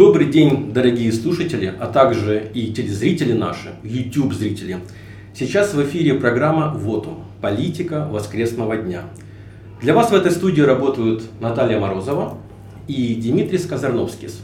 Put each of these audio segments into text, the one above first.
Добрый день, дорогие слушатели, а также и телезрители наши, YouTube-зрители. Сейчас в эфире программа «Вотум. Политика воскресного дня». Для вас в этой студии работают Наталья Морозова и Дмитрий Сказарновскис.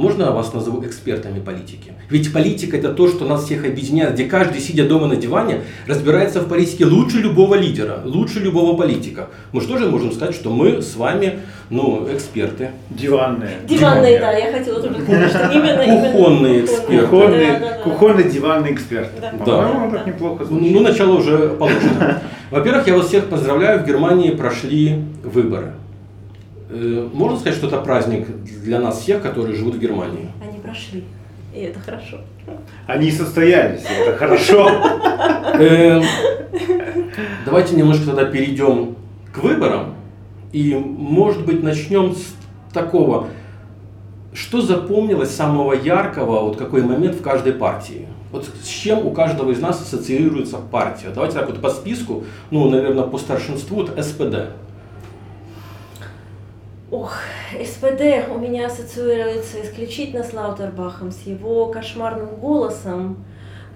Можно я вас назову экспертами политики? Ведь политика это то, что нас всех объединяет, где каждый, сидя дома на диване, разбирается в политике лучше любого лидера, лучше любого политика. Мы что же можем сказать, что мы с вами, ну, эксперты. Диванные. Диванные, да, я хотела тоже сказать, что именно... именно Кухонные эксперты. Кухонные, Да, да, да. кухонно-диванный эксперт. Да. По-моему, так неплохо звучит. Ну, начало уже положено. Во-первых, я вас всех поздравляю, в Германии прошли выборы. Э, Можно сказать, что это праздник для нас всех, которые живут в Германии? Они прошли, и это хорошо. Они состоялись, и это хорошо. Э, Давайте немножко тогда перейдем к выборам. И, может быть, начнем с такого, что запомнилось самого яркого, вот какой момент в каждой партии? Вот с чем у каждого из нас ассоциируется партия? Давайте так вот по списку, ну, наверное, по старшинству, это СПД. Ох, СПД у меня ассоциируется исключительно с Лаутербахом, с его кошмарным голосом,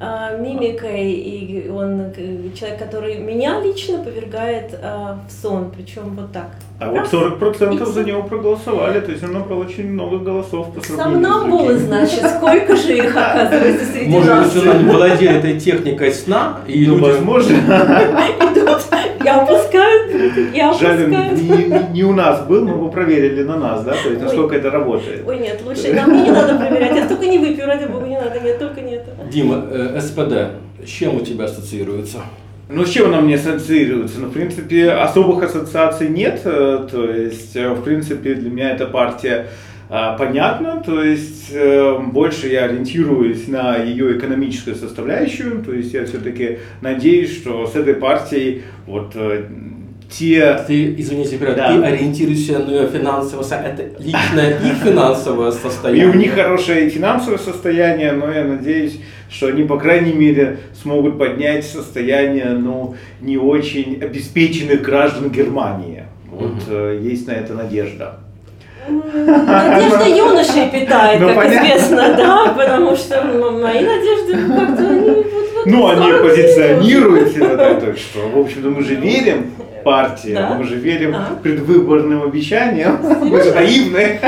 а, мимикой, и он э, человек, который меня лично повергает а, в сон, причем вот так. А вот 40% за него проголосовали, то есть он набрал очень много голосов по сравнению с Сомнамбулы, другими. значит, сколько же их оказывается среди Может нас. быть, он владеет этой техникой сна, и Ну, люди... возможно. Идут, я опускаю, я Жаль, не, не- у нас был, но вы проверили на нас, да, то есть насколько это работает. Ой, нет, лучше, нам не надо проверять, я столько не выпью, ради бога, не надо, нет, только не это. Дима, э, СПД, с чем у тебя ассоциируется? Ну, с чем она мне ассоциируется? Ну, в принципе, особых ассоциаций нет. э, То есть, э, в принципе, для меня эта партия а, понятна. То есть, э, больше я ориентируюсь на ее экономическую составляющую. То есть, я все-таки надеюсь, что с этой партией вот те Ты, извини, Петр, Да. ты ориентируешься на ее финансовое, со- это личное их финансовое И состояние. у них хорошее финансовое состояние, но я надеюсь, что они, по крайней мере, смогут поднять состояние, ну, не очень обеспеченных граждан Германии. Вот э, есть на это надежда. Надежда юношей питает, Ну, как понятно. известно, да, потому что мои надежды как-то они вот в эту Ну, они позиционируют себя, так что, в общем-то, мы же верим партии, Да. мы же верим А. предвыборным обещаниям, мы же наивные.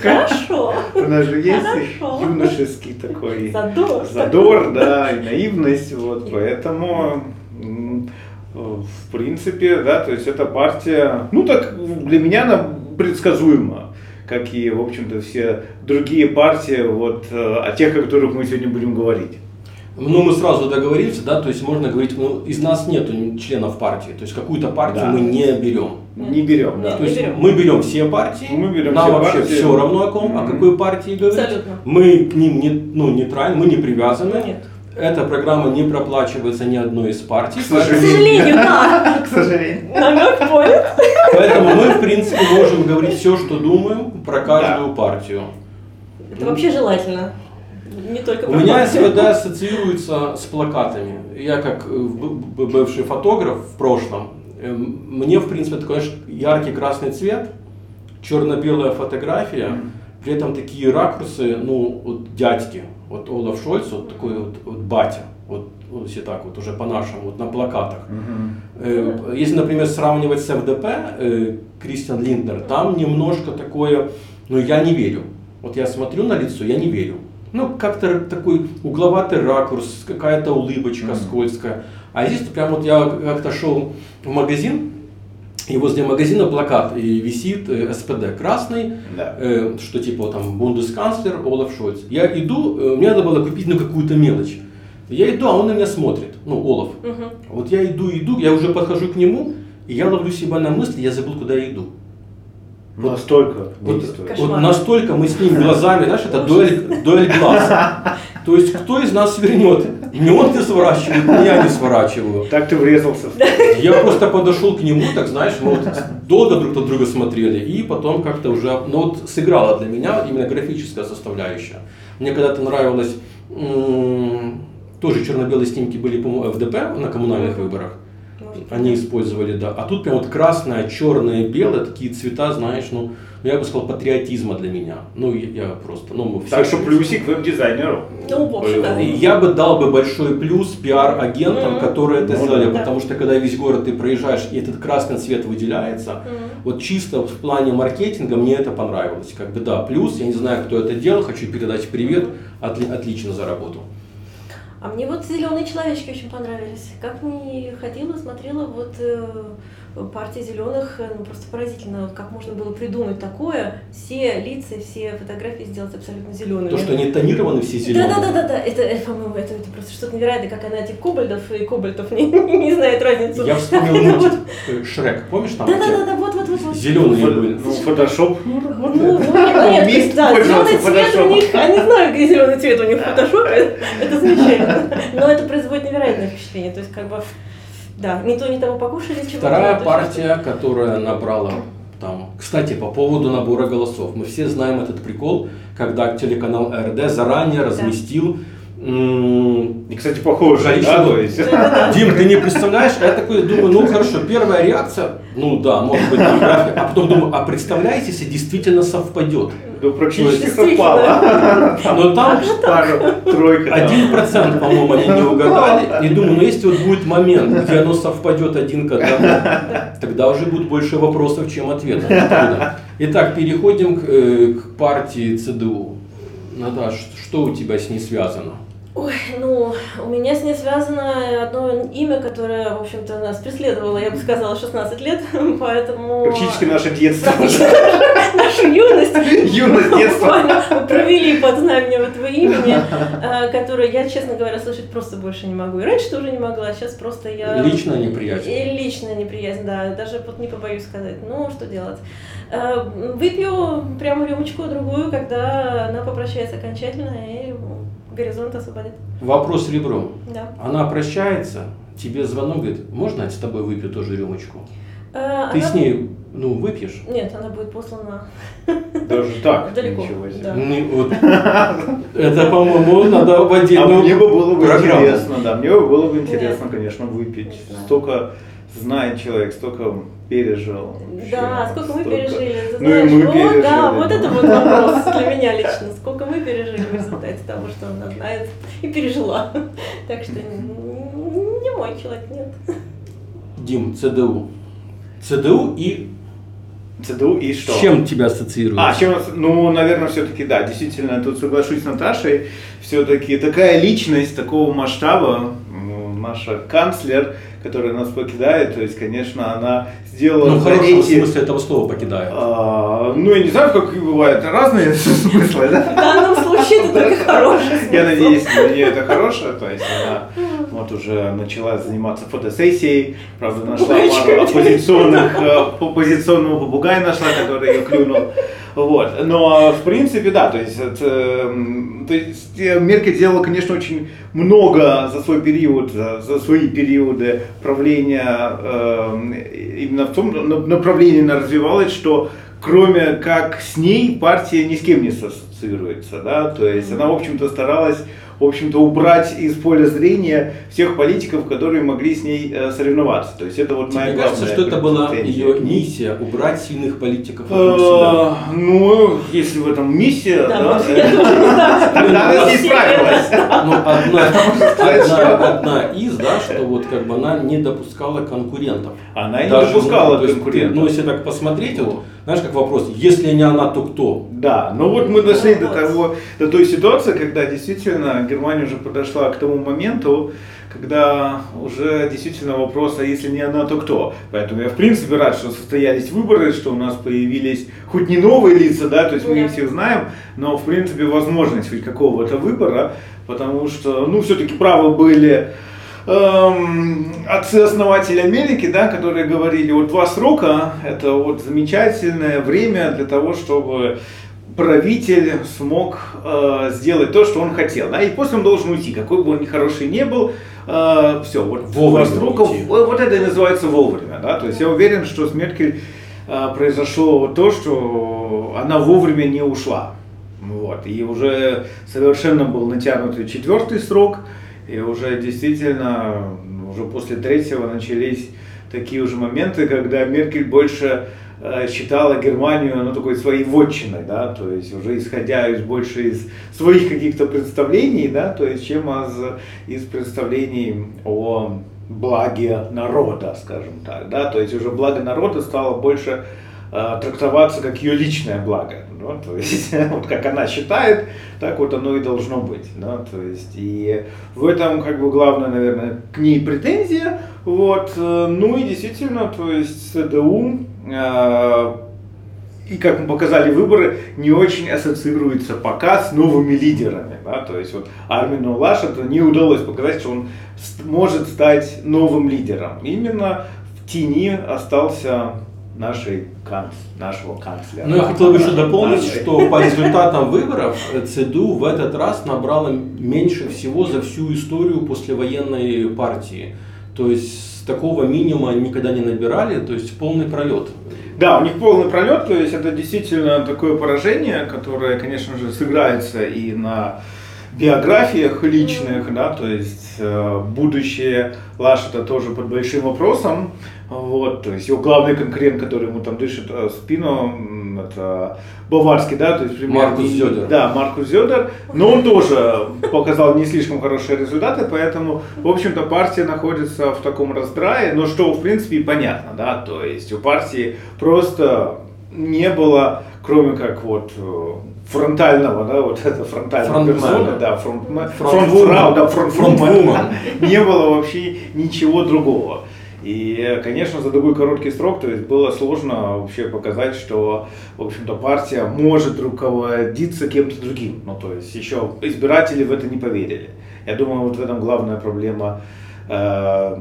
Хорошо. У нас же есть Хорошо. юношеский такой Задор. задор, да, и наивность, вот, поэтому, в принципе, да, то есть эта партия, ну так для меня она предсказуема, как и, в общем-то, все другие партии, вот, э, о тех, о которых мы сегодня будем говорить. Ну, мы сразу договоримся, да, то есть можно говорить, ну, из нас нету членов партии, то есть какую-то партию Да. мы не берем. Не берем, да. То есть берем. мы берем все партии, Мы берем нам все вообще партии. все равно о ком, о Мгм. какой партии говорить. Абсолютно. Мы к ним не, ну, нейтральны, мы не привязаны. Нет. Эта программа не проплачивается ни одной из партий. К К сожалению. сожалению, да. К сожалению. Намек понят. Поэтому мы, в принципе, можем говорить все, что думаем про каждую партию. Это вообще желательно. Не только У меня. СВД ассоциируется с плакатами. Я как э, бывший фотограф в прошлом, э, мне, в принципе, такой знаешь, яркий красный цвет, черно-белая фотография, при этом такие ракурсы, ну, вот дядьки, вот Олаф Шольц, вот такой вот, вот батя, вот, вот если так вот уже по-нашему, вот на плакатах. Э, Если, например, сравнивать с ФДП, э, Кристиан Линднер, там немножко такое, ну я не верю. Вот я смотрю на лицо, я не верю. Ну, как-то такой угловатый ракурс, какая-то улыбочка Мгм. скользкая. А здесь прям вот я как-то шел в магазин, и возле магазина плакат и висит э, СПД красный, Да. э, что типа там бундесканцлер Олаф Шольц. Я иду, э, мне надо было купить ну какую-то мелочь. Я иду, а он на меня смотрит, ну Олаф. Мгм. Вот я иду, иду, я уже подхожу к нему, и я ловлю себя на мысли, я забыл, куда я иду. Настолько Вот, действует. Кошмар. вот настолько мы с ним глазами, знаешь, это дуэль, дуэль глаз. То есть кто из нас свернет? Не он не сворачивает, не я не сворачиваю. Так ты врезался. Я просто подошел к нему, так знаешь, мы вот долго друг на друга смотрели, и потом как-то уже, ну вот сыграла для меня именно графическая составляющая. Мне когда-то нравилось, м, тоже черно-белые снимки были, по-моему, ФДП на коммунальных выборах. Они использовали, да. А тут прям вот красное, черное, белое, такие цвета, знаешь, ну, ну я бы сказал, патриотизма для меня. Ну, я, я просто, ну, мы все... Так что плюсик веб-дизайнеру. Ну, в общем, да. Я бы дал бы большой плюс пиар-агентам, Мгм. которые это Ну, сделали, да. потому что когда весь город ты проезжаешь, и этот красный цвет выделяется, Мгм. вот чисто в плане маркетинга мне это понравилось. Как бы да, плюс, я не знаю, кто это делал, хочу передать привет, Отли- отлично заработал. А мне вот зеленые человечки очень понравились. Как ни ходила, смотрела, вот э, партия зеленых, э, ну просто поразительно, как можно было придумать такое, все лица, все фотографии сделать абсолютно зелеными. То, что они тонированы все зеленые. Да, да, да, да, да. Это, э, по-моему, это, это просто что-то невероятное, как она этих кобальдов и кобальтов не, не знает разницу. Я вспомнил мультик вот- э, Шрек, помнишь там? Да, да, да, да, вот, вот, вот, вот. Зеленые были. Ну, фотошоп. Ну, ну, нет, да, зеленый цвет у них, я не знаю, где зеленый цвет у них в фотошопе, это замечательно. Но это производит невероятное впечатление, то есть как бы, да, ни то, ни того покушали, чего Вторая партия, которая набрала там. Кстати, по поводу набора голосов. Мы все знаем этот прикол, когда телеканал РД заранее разместил м, И, кстати, похоже, да, то есть. Дим, ты не представляешь, я такой думаю, ну хорошо, первая реакция, ну да, может быть география, а потом думаю, а представляете, если действительно совпадет? Ну, практически совпало. Но там Пару, тройка. один процент, по-моему, они не угадали. И думаю, ну если вот будет момент, где оно совпадет один к одному, тогда уже будет больше вопросов, чем ответов. Итак, переходим к, э, к партии ЦДУ. Наташ, что у тебя с ней связано? Ой, ну, у меня с ней связано одно имя, которое, в общем-то, нас преследовало, я бы сказала, 16 лет, поэтому... Практически наше детство. Нашу юность. Юность, детство. Мы провели под знаменем этого имени, э, которое я, честно говоря, слышать просто больше не могу. И раньше тоже не могла, сейчас просто я... Личная неприязнь. И личная неприязнь, да, даже вот не побоюсь сказать. Ну, что делать? Э, Выпью прямо рюмочку другую, когда она попрощается окончательно и горизонт освободит. Вопрос ребром. Да. Она прощается, тебе звонок говорит, можно я с тобой выпью тоже рюмочку? Э, Ты она- с ней, ну, выпьешь? Нет, она будет послана Даже так. Далеко, Ничего себе. да. Не, вот. Это, по-моему, надо в А отдельную мне бы было бы программу. интересно, да, мне бы было бы интересно, конечно, выпить. Столько знает человек, столько пережил. Да, сколько мы пережили, ты Ну и знаешь, мы вот, пережили, да, вот это вот вопрос для меня лично, сколько мы пережили в результате того, что она знает и пережила. Так что не мой человек, нет. Дим, ЦДУ. ЦДУ и ЦДУ и что? с чем тебя ассоциируется? А, чем, ну, наверное, все-таки, да, действительно, тут соглашусь с Наташей, все-таки такая личность такого масштаба, наша канцлер, которая нас покидает, то есть, конечно, она сделала Ну, в за хорошем эти- смысле этого слова покидает. А, ну, я не знаю, как бывают разные смыслы, да? В данном случае это только хороший Я надеюсь, для нее это хорошее, то есть она вот уже начала заниматься фотосессией, правда, нашла пару оппозиционных, э, оппозиционного попугая нашла, который ее клюнул. Вот. Но, в принципе, да, то есть, это, м, то есть э, Меркель сделала, конечно, очень много за свой период, за, свои периоды правления, э, именно в том на- направлении она развивалась, что кроме как с ней партия ни с кем не ассоциируется, да, то есть она, в общем-то, старалась, в общем-то, убрать из поля зрения всех политиков, которые могли с ней э, соревноваться, то есть это вот моя Мне кажется, что это была ее миссия убрать сильных политиков. Э, Ну, если в этом миссия, Да, не тогда она с ней справилась. Ну, одна, из, да, что вот как бы она не допускала конкурентов. Она и не допускала ну, ты, конкурентов. Ну, если так посмотреть, вот, знаешь, как вопрос, если не она, то кто? Да, но вот мы дошли до того, до той ситуации, когда действительно Германия уже подошла к тому моменту, когда уже действительно вопрос, а если не она, то кто? Поэтому я в принципе рад, что состоялись выборы, что у нас появились хоть не новые лица, да, то есть мы их всех знаем, но в принципе возможность хоть какого-то выбора, потому что, ну, все-таки правы были эм, отцы-основатели Америки, да, которые говорили, вот два срока, это вот замечательное время для того, чтобы правитель смог э, сделать то, что он хотел, да, и после он должен уйти, какой бы он ни хороший не был, все, вот Вовремя срока, уйти. вот это и называется вовремя, да, то есть я уверен, что с Меркель э, произошло то, что она вовремя не ушла, вот, и уже совершенно был натянутый четвертый срок, и уже действительно, уже после третьего начались такие уже моменты, когда Меркель больше э, считала Германию ну, такой своей вотчиной, да, то есть уже исходя из больше из своих каких-то представлений, да, то есть чем из, из представлений о благе народа, скажем так, да, то есть уже благо народа стало больше э, трактоваться как ее личное благо, ну, то есть вот как она считает, так вот оно и должно быть, да, то есть и в этом как бы главное, наверное, к ней претензия, вот, э, ну и действительно, то есть ЦДУ э, и как мы показали выборы, не очень ассоциируется пока с новыми лидерами. Да? То есть вот Армину Лашету не удалось показать, что он может стать новым лидером. Именно в тени остался нашей канц, нашего канцлера. Ну, я хотел бы еще дополнить, что по результатам выборов ЦДУ в этот раз набрала меньше всего за всю историю послевоенной партии. То есть такого минимума никогда не набирали, то есть полный пролет. Да, у них полный пролет, то есть это действительно такое поражение, которое, конечно же, сыграется и на биографиях личных, да, то есть э, будущее Лашета тоже под большим вопросом, вот, то есть его главный конкурент, который ему там дышит э, спину, это Баварский, да, то есть примерно, Маркус Зёдер. Да, Маркус Зёдер, но он тоже показал не слишком хорошие результаты, поэтому, в общем-то, партия находится в таком раздрае, но что, в принципе, и понятно, да, то есть у партии просто не было, кроме как вот э, фронтального, да, вот это фронтального фронт да, фронт, фронт, фронт, да, фронт, фронт, фронт не было вообще ничего другого. И, конечно, за такой короткий срок, то есть было сложно вообще показать, что, в общем-то, партия может руководиться кем-то другим. Ну, то есть еще избиратели в это не поверили. Я думаю, вот в этом главная проблема э,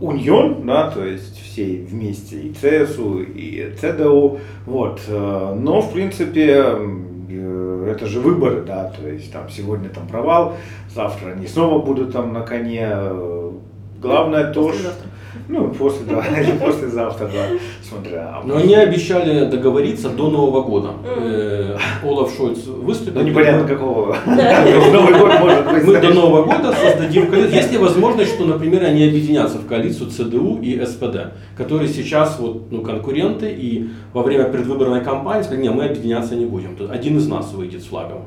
Унион, да, то есть все вместе, и ЦСУ, и ЦДУ, вот, э, но, в принципе, э, это же выборы, да, то есть там сегодня там провал, завтра они снова будут там на коне, главное то, что ну, после, да, или послезавтра, да, смотря. Но они обещали договориться до Нового года. Э, Олаф Шольц выступил. Ну, непонятно какого. Новый год может быть. Мы до Нового года создадим коалицию. Есть ли возможность, что, например, они объединятся в коалицию ЦДУ и СПД, которые сейчас вот, ну, конкуренты, и во время предвыборной кампании сказали, нет, мы объединяться не будем. Один из нас выйдет с флагом.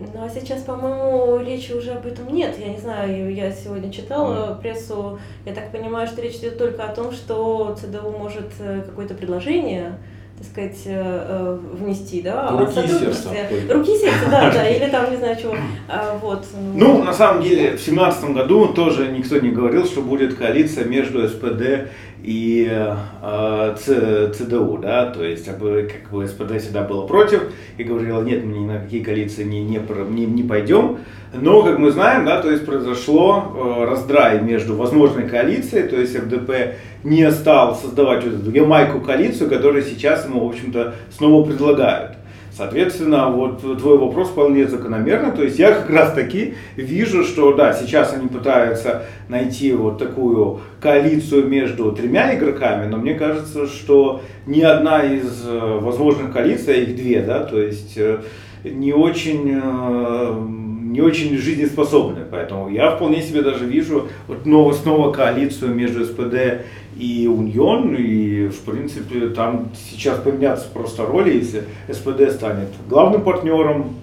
Ну а сейчас, по-моему, речи уже об этом нет. Я не знаю, я сегодня читала прессу, я так понимаю, что речь идет только о том, что ЦДУ может э, какое-то предложение так сказать, э, э, внести, да, руки и сердца. Руки и сердца, да, да, или там, не знаю чего, а, вот. Ну, на самом деле, в семнадцатом году тоже никто не говорил, что будет коалиция между СПД и э, ЦДУ, да, то есть как бы, как бы СПД всегда было против и говорила, нет, мы ни на какие коалиции не, не, не, не пойдем, но, как мы знаем, да, то есть произошло э, раздрай между возможной коалицией, то есть ФДП не стал создавать вот эту Ямайку коалицию, которую сейчас ему, в общем-то, снова предлагают. Соответственно, вот твой вопрос вполне закономерный. То есть я как раз таки вижу, что да, сейчас они пытаются найти вот такую коалицию между тремя игроками, но мне кажется, что ни одна из э, возможных коалиций, а их две, да, то есть э, не очень э, не очень жизнеспособны. Поэтому я вполне себе даже вижу вот снова, снова коалицию между СПД и Унион. И, в принципе, там сейчас поменяться просто роли, если СПД станет главным партнером,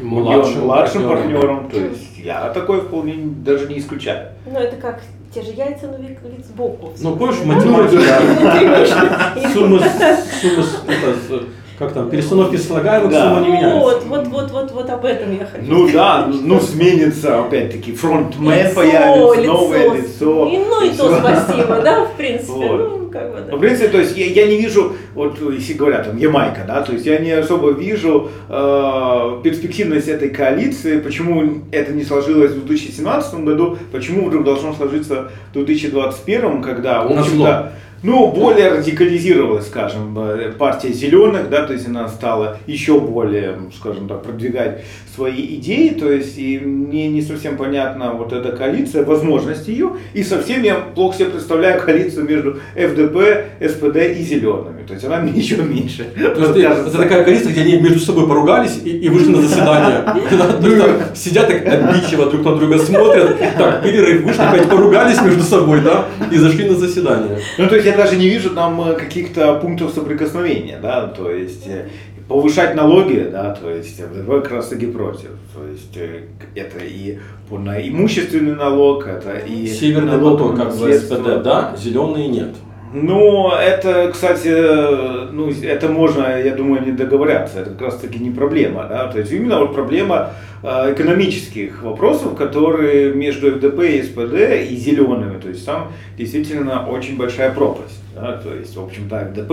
младшим, младшим партнером. партнером. То есть я такое вполне даже не исключаю. Ну, это как те же яйца, но вид, вид сбоку. Ну, помнишь, математика, сумма, сумма, как там, перестановки слагаемых да. сумма не меняется. Вот, вот, вот, вот, вот об этом я хочу Ну да, ну сменится опять-таки фронтмен появится, лицо, новое лицо. И, ну и, и то спасибо, да, в принципе. Вот. Ну, как бы, да. Ну, в принципе, то есть я, я не вижу, вот если говорят там Ямайка, да, то есть я не особо вижу э, перспективность этой коалиции, почему это не сложилось в 2017 году, почему вдруг должно сложиться в 2021, когда, в общем-то, ну, более радикализировалась, скажем, э, партия зеленых, да, то есть она стала еще более, скажем так, продвигать свои идеи, то есть и мне не совсем понятна вот эта коалиция, возможность ее, и совсем я плохо себе представляю коалицию между ФДП, СПД и зелеными, то есть она мне еще меньше. То есть это такая коалиция, где они между собой поругались и, и вышли на заседание. Там сидят так обидчиво друг на друга смотрят, так, перерыв, вышли, опять поругались между собой, да, и зашли на заседание. Ну, то есть я даже не вижу там э, каких-то пунктов соприкосновения, да, то есть э, повышать налоги, да, то есть ВДВ как раз таки против. То есть э, это и на имущественный налог, это и Северный налог поток, как в. СПД, да, зеленые нет. Ну, это, кстати, ну, это можно, я думаю, не договорятся. Это как раз таки не проблема, да. То есть именно вот проблема э, экономических вопросов, которые между ФДП и СПД и зелеными. То есть там действительно очень большая пропасть. Да? То есть, в общем-то, ФДП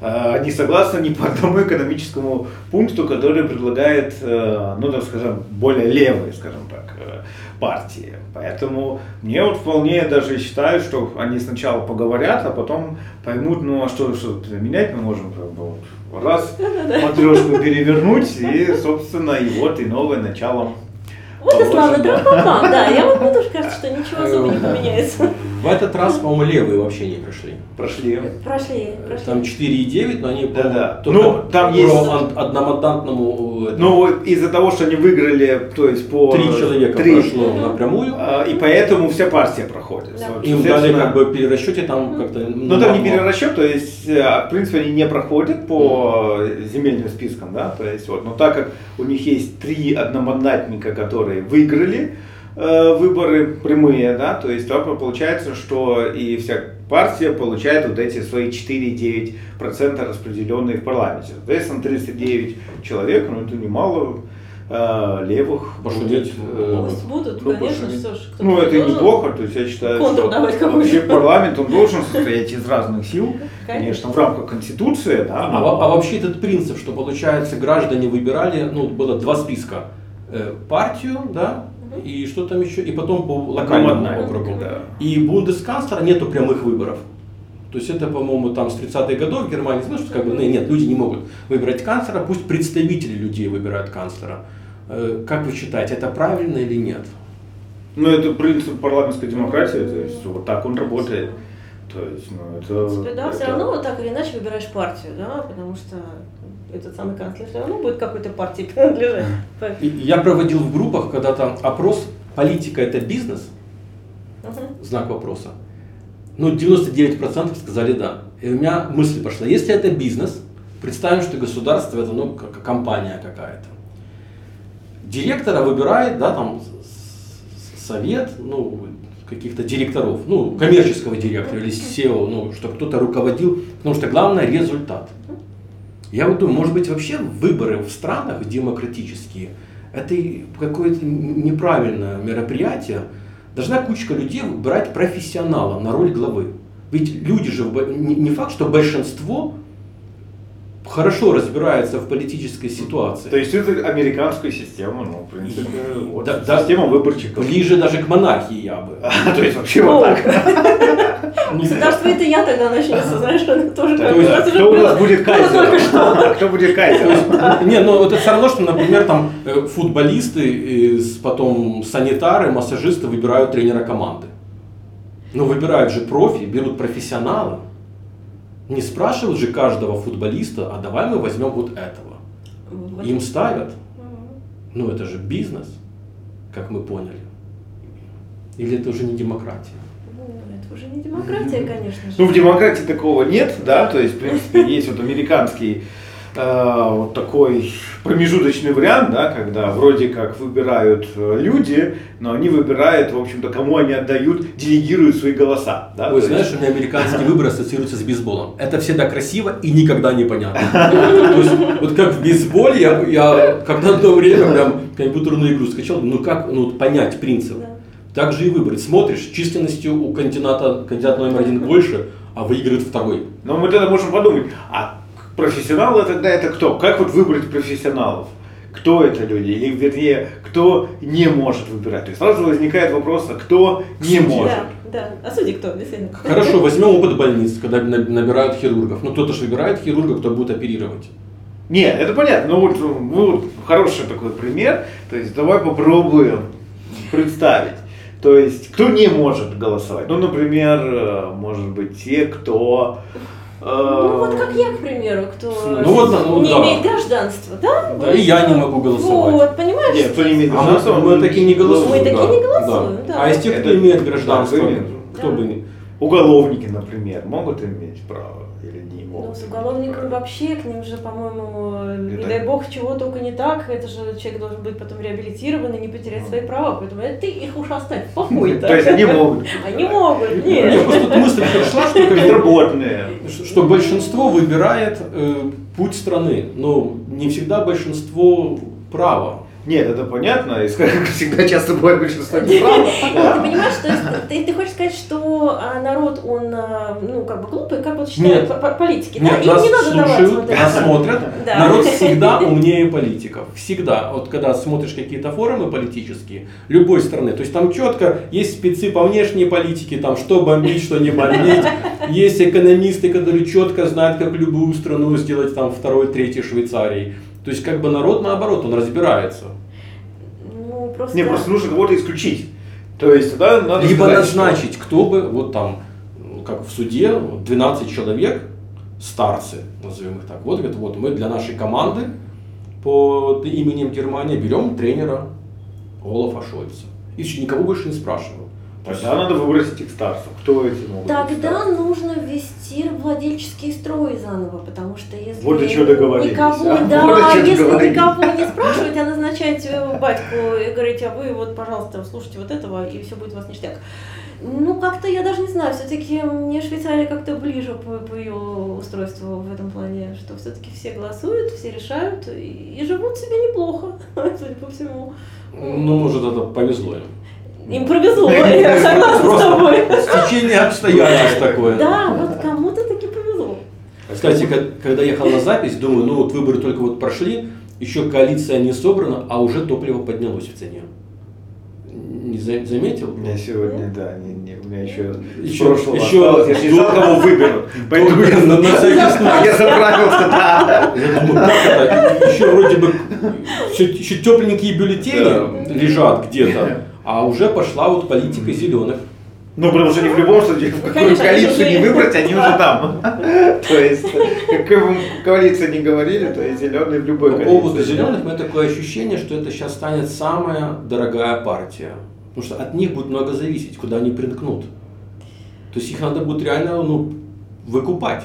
э, не согласна ни по одному экономическому пункту, который предлагает, э, ну, так скажем, более левые, скажем так, партии. Поэтому мне вот вполне даже считаю, что они сначала поговорят, а потом поймут, ну а что, что менять мы можем, как бы, вот, раз матрешку перевернуть, и, собственно, и вот и новое начало. Вот и славный положим, драпапам, да. Я вот мне тоже кажется, что ничего особо не поменяется. В этот раз, по-моему, левые вообще не пришли. Прошли. Прошли, прошли. Там 4,9, но они, Да-да. только Ну, там по есть- од- одномандатному... э, Ну, из-за того, что они выиграли, то есть по... Три человека три, прошло напрямую. а, И поэтому вся партия проходит. Да. Им дали как бы перерасчете там как-то... Ну там не перерасчет, то есть, э, в принципе, они не проходят по земельным спискам, да, то есть вот, но так как у них есть три одномандатника, которые выиграли э, выборы прямые, да, то есть то получается, что и вся партия получает вот эти свои 4,9% распределенные в парламенте. Соответственно, 39 человек, ну это немало э, левых Пошуметь, э, будут, ну, конечно, пошуметь. что ж. кто-то ну, это должен. неплохо, то есть я считаю, что вообще парламент, он должен состоять из разных сил, конечно, в рамках Конституции, да. А, во- а вообще этот принцип, что получается граждане выбирали, ну было два списка, партию, да, и что там еще, и потом по локальному Командная, округу. да. И бундесканцлера нету прямых выборов. То есть это, по-моему, там с 30-х годов в Германии, знаешь, что как бы, ну, нет, люди не могут выбирать канцлера, пусть представители людей выбирают канцлера. Э, Как вы считаете, это правильно или нет? Ну, это принцип парламентской демократии, то есть вот так он работает. То есть, ну, это... В принципе, да, все это- равно так или иначе выбираешь партию, да, потому что этот самый канцлер все равно будет какой-то партии принадлежать. Я проводил в группах когда-то опрос, политика это бизнес, Мгм. знак вопроса. Ну, 99% сказали да. И у меня мысль пошла, если это бизнес, представим, что государство это ну, как компания какая-то. Директора выбирает, да, там совет, ну, каких-то директоров, ну, коммерческого директора или SEO, ну, чтобы кто-то руководил, потому что главное результат. Я вот думаю, может быть, вообще выборы в странах демократические, это какое-то неправильное мероприятие. Должна кучка людей выбирать профессионала на роль главы. Ведь люди же, не факт, что большинство хорошо разбирается в политической ситуации. То есть это американская система, ну, в принципе, вот, Да, да. система выборщиков. Ближе даже к монархии я бы. То есть вообще вот так. Государство это я тогда начнется, знаешь, это тоже То как раз уже кто у нас будет что. кайзером? Кто будет кайзером? Не, ну это все равно, что, например, там э, футболисты, и потом санитары, массажисты выбирают тренера команды. Но выбирают же профи, берут профессионала. Не спрашивают же каждого футболиста, а давай мы возьмем вот этого. Вот. Им ставят. Мгм. Ну это же бизнес, как мы поняли. Или это уже не демократия? Ну, Это уже не демократия, конечно же. Ну, в демократии такого нет, да, то есть, в принципе, есть вот американский вот такой промежуточный вариант, да, когда вроде как выбирают э, люди, но они выбирают, в общем-то, кому они отдают, делегируют свои голоса, да. Ой, знаешь, есть- у меня американские выборы ассоциируются с бейсболом. Это всегда красиво и никогда не понятно. То есть, вот как в бейсболе, я, я когда одно время прям компьютерную игру скачал, ну как ну, понять принцип? Так же и выбрать. Смотришь, численностью у кандидата, кандидат номер один больше, а выиграет второй. Но мы тогда можем подумать, а профессионалы тогда это кто? Как вот выбрать профессионалов? кто это люди, или вернее, кто не может выбирать. То есть сразу возникает вопрос, а кто не Судьи. может. Да, да. А судьи кто, действительно? Хорошо, возьмем опыт больниц, когда на- набирают хирургов. Ну, кто-то же выбирает хирурга, кто будет оперировать. Нет, это понятно. Ну вот, ну, вот хороший такой пример. То есть давай попробуем представить. То есть кто не может голосовать? Ну, например, э, может быть, те, кто... Ну вот как я, к примеру, кто Ну вот, ну не да. имеет гражданства, да? Да, и я не могу голосовать. Вот, понимаешь? Нет, кто не имеет А мы, гражданства, мы он такие не голосуем. Мы такие да, не голосуем, да. А из тех, кто Это- имеет гражданство, да, кто Да. бы не... Уголовники, например, могут иметь право Ну, с право? вообще, к ним же, по-моему, не Это- дай бог, чего только не так. Это же человек должен быть потом реабилитирован и не потерять свои права. Поэтому это ты их уж оставь в покое. То есть они могут. Они могут, Не, нет. просто тут мысль пришла, что, Безработные. что большинство выбирает э, путь страны, но не всегда большинство права. Нет, это понятно, и как всегда часто бывает большинство неправ. Ты понимаешь, то есть ты, ты хочешь сказать, что а, народ, он, а, ну, как бы глупый, как вот считают Нет. по- по- политики, да? Нет, Им нас не надо давать слушают, нас смотрят. Да. Народ всегда умнее политиков. Всегда. Вот когда смотришь какие-то форумы политические, любой страны, то есть там четко есть спецы по внешней политике, там что бомбить, что не бомбить. Есть экономисты, которые четко знают, как любую страну сделать там второй, третий Швейцарии. То есть как бы народ наоборот, он разбирается. Ну, просто... Не, просто нужно кого-то исключить. То есть тогда надо Либо сказать, что- назначить, кто бы, вот там, как в суде, вот 12 человек, старцы, назовем их так, вот, говорят, вот мы для нашей команды под именем Германия берем тренера Олафа Шольца. И все, никого больше не спрашиваем. Тогда надо выбрать этих старцев. Кто эти могут быть Тогда старцы? нужно ввести владельческий строй заново, потому что если Вот до чего договорились, никого, а? да, Вот если договорились. никого не спрашивать, а назначать батьку и говорить, а вы вот, пожалуйста, слушайте вот этого, и все будет у вас ништяк. Ну, как-то я даже не знаю, все-таки мне Швейцария как-то ближе по, по ее устройству в этом плане, что все-таки все голосуют, все решают и, и живут себе неплохо, судя по всему. Ну, может, это повезло им. Им повезло, я согласна с тобой. Стечение обстоятельств такое. Да, вот кому-то таки повезло. Кстати, ка- когда ехал на запись, думаю, ну вот выборы только вот прошли, еще коалиция не собрана, а уже топливо поднялось в цене. Не за- заметил? У меня сегодня, да, не, не, у меня еще, Еще- с прошлого еще осталось. Я же не знал, до- кого выберут. Поэтому я, на, на всякий случай. я заправился, да. Я думаю, как это? Еще вроде бы еще, еще тепленькие бюллетени лежат где-то, а уже пошла вот политика зеленых. Ну, потому что они в любом случае, в какую Конечно, коалицию не выбрать, они уже там. То есть, какой бы коалиции не говорили, то есть зеленые в любой По поводу коалиции. зеленых у меня такое ощущение, что это сейчас станет самая дорогая партия. Потому что от них будет много зависеть, куда они приткнут. То есть их надо будет реально ну, выкупать.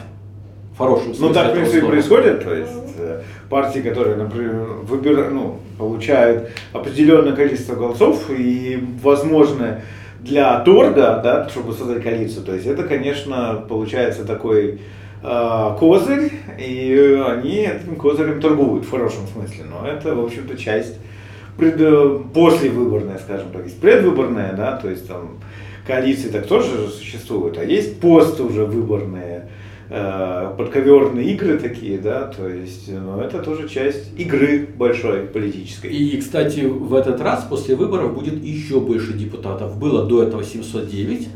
Хорошем смысле. Ну, так, в принципе, слова. происходит. То есть, э, партии, которые, например, выбира- ну, получают определенное количество голосов и возможно для торга, да, чтобы создать коалицию. То есть, это, конечно, получается такой э, козырь, и они этим козырем торгуют в хорошем смысле. Но это, в общем-то, часть пред, э, послевыборная, скажем так, есть предвыборная, да, то есть там коалиции так тоже существуют, а есть пост уже выборные, э, подковерные игры такие, да, то есть, ну, это тоже часть игры большой политической. И, кстати, в этот раз после выборов будет еще больше депутатов. Было до этого 709,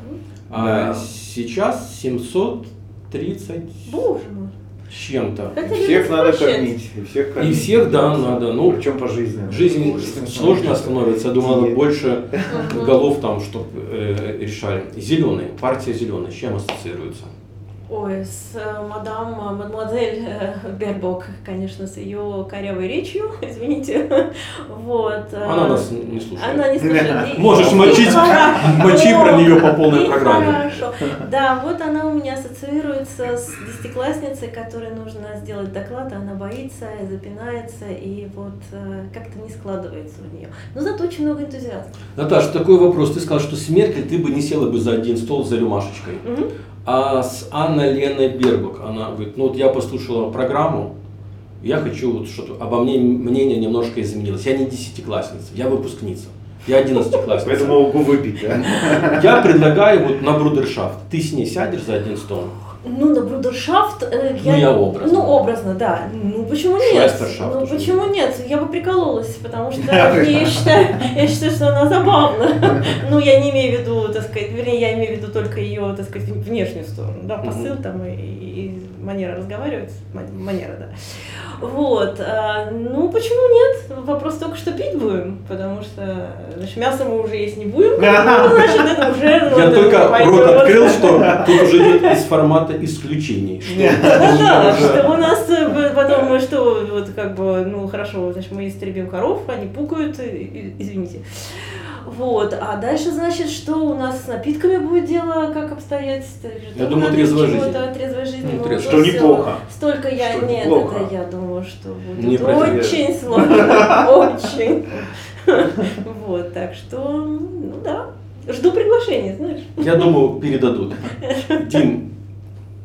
а Да. сейчас 730 Боже мой. с чем-то. Это И всех надо кормить, и всех И кормить. всех, да, надо. Ну, Причем по жизни. жизнь сложно становится. Я думаю, надо больше голов там, чтобы решали. Зеленые, партия зеленая, с чем ассоциируется? Ой, с э, мадам, э, мадемуазель э, Бербок, конечно, с ее корявой речью, извините. Вот. э, Она нас не слушает. Она не слушает. И- Можешь и мочить- хорошо, мочи про неё по полной и программе. Хорошо. Да, вот она у меня ассоциируется с десятиклассницей, которой нужно сделать доклад, а она боится, и запинается, и вот э, как-то не складывается у нее. Но зато очень много энтузиазма. Наташ, такой вопрос. Ты сказал, что с Меркель ты бы не села бы за один стол за рюмашечкой. Мгм. А с Анной Леной Бербук, она говорит, ну вот я послушала программу, я хочу, вот что-то, обо мне мнение немножко изменилось. Я не десятиклассница, я выпускница. Я одиннадцатиклассница. Поэтому могу выпить, да. Я предлагаю вот на брудершафт. Ты с ней сядешь за один стол? Ну, на брудершафт э, Ну, я образно. Ну, образно, да. Ну, почему нет? Ну, почему нет? Я бы прикололась, потому что я считаю, я считаю, что она забавна. Ну, я не имею в виду, так сказать, вернее, я имею в виду только ее, так сказать, внешнюю сторону, да, посыл там и, и манера разговаривать, ма- манера, да. Вот, а, ну, почему нет? Вопрос только, что пить будем, потому что, значит, мясо мы уже есть не будем, ну, значит, это уже... Я ну, только рот открыл, что тут уже идет из формата исключений. что Да-да-да, уже- что у нас э, потом, что, вот как бы, ну хорошо, значит, мы истребим коров, они пукают, извините. Вот, а дальше, значит, что у нас с напитками будет дело, как обстоять? Я думаю, трезвая жизнь. Трезвой жизни. Ну, ну, трезвая. вот Что неплохо. Столько я, Что нет, неплохо. это я думаю, что будет Не очень сложно, очень. Вот, так что, ну да, жду приглашения, знаешь. Я думаю, передадут. Дим,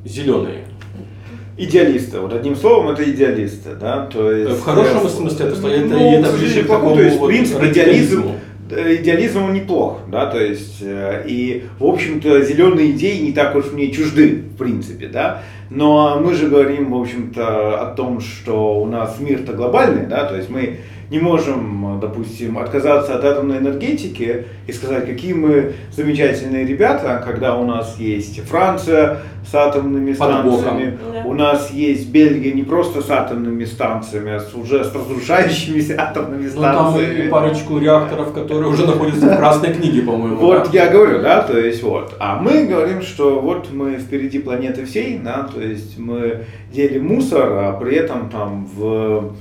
зеленые. Идеалисты, вот одним словом, это идеалисты, да, то есть... В хорошем э, смысле это, что это, ну, это ближе к такому то есть, в вот принципе, идеализм, э, идеализм он неплох, да, то есть, э, и, в общем-то, зеленые идеи не так уж мне чужды, в принципе, да, но мы же говорим, в общем-то, о том, что у нас мир-то глобальный, да, то есть мы не можем, допустим, отказаться от атомной энергетики и сказать, какие мы замечательные ребята, когда у нас есть Франция с атомными станциями, Да. у нас есть Бельгия не просто с атомными станциями, а с уже с разрушающимися атомными Ну там станциями. и парочку реакторов, которые уже находятся в красной книге, по-моему. Вот да? я говорю, да, то есть вот. А мы говорим, что вот мы впереди планеты всей, да, то есть мы делим мусор, а при этом там в,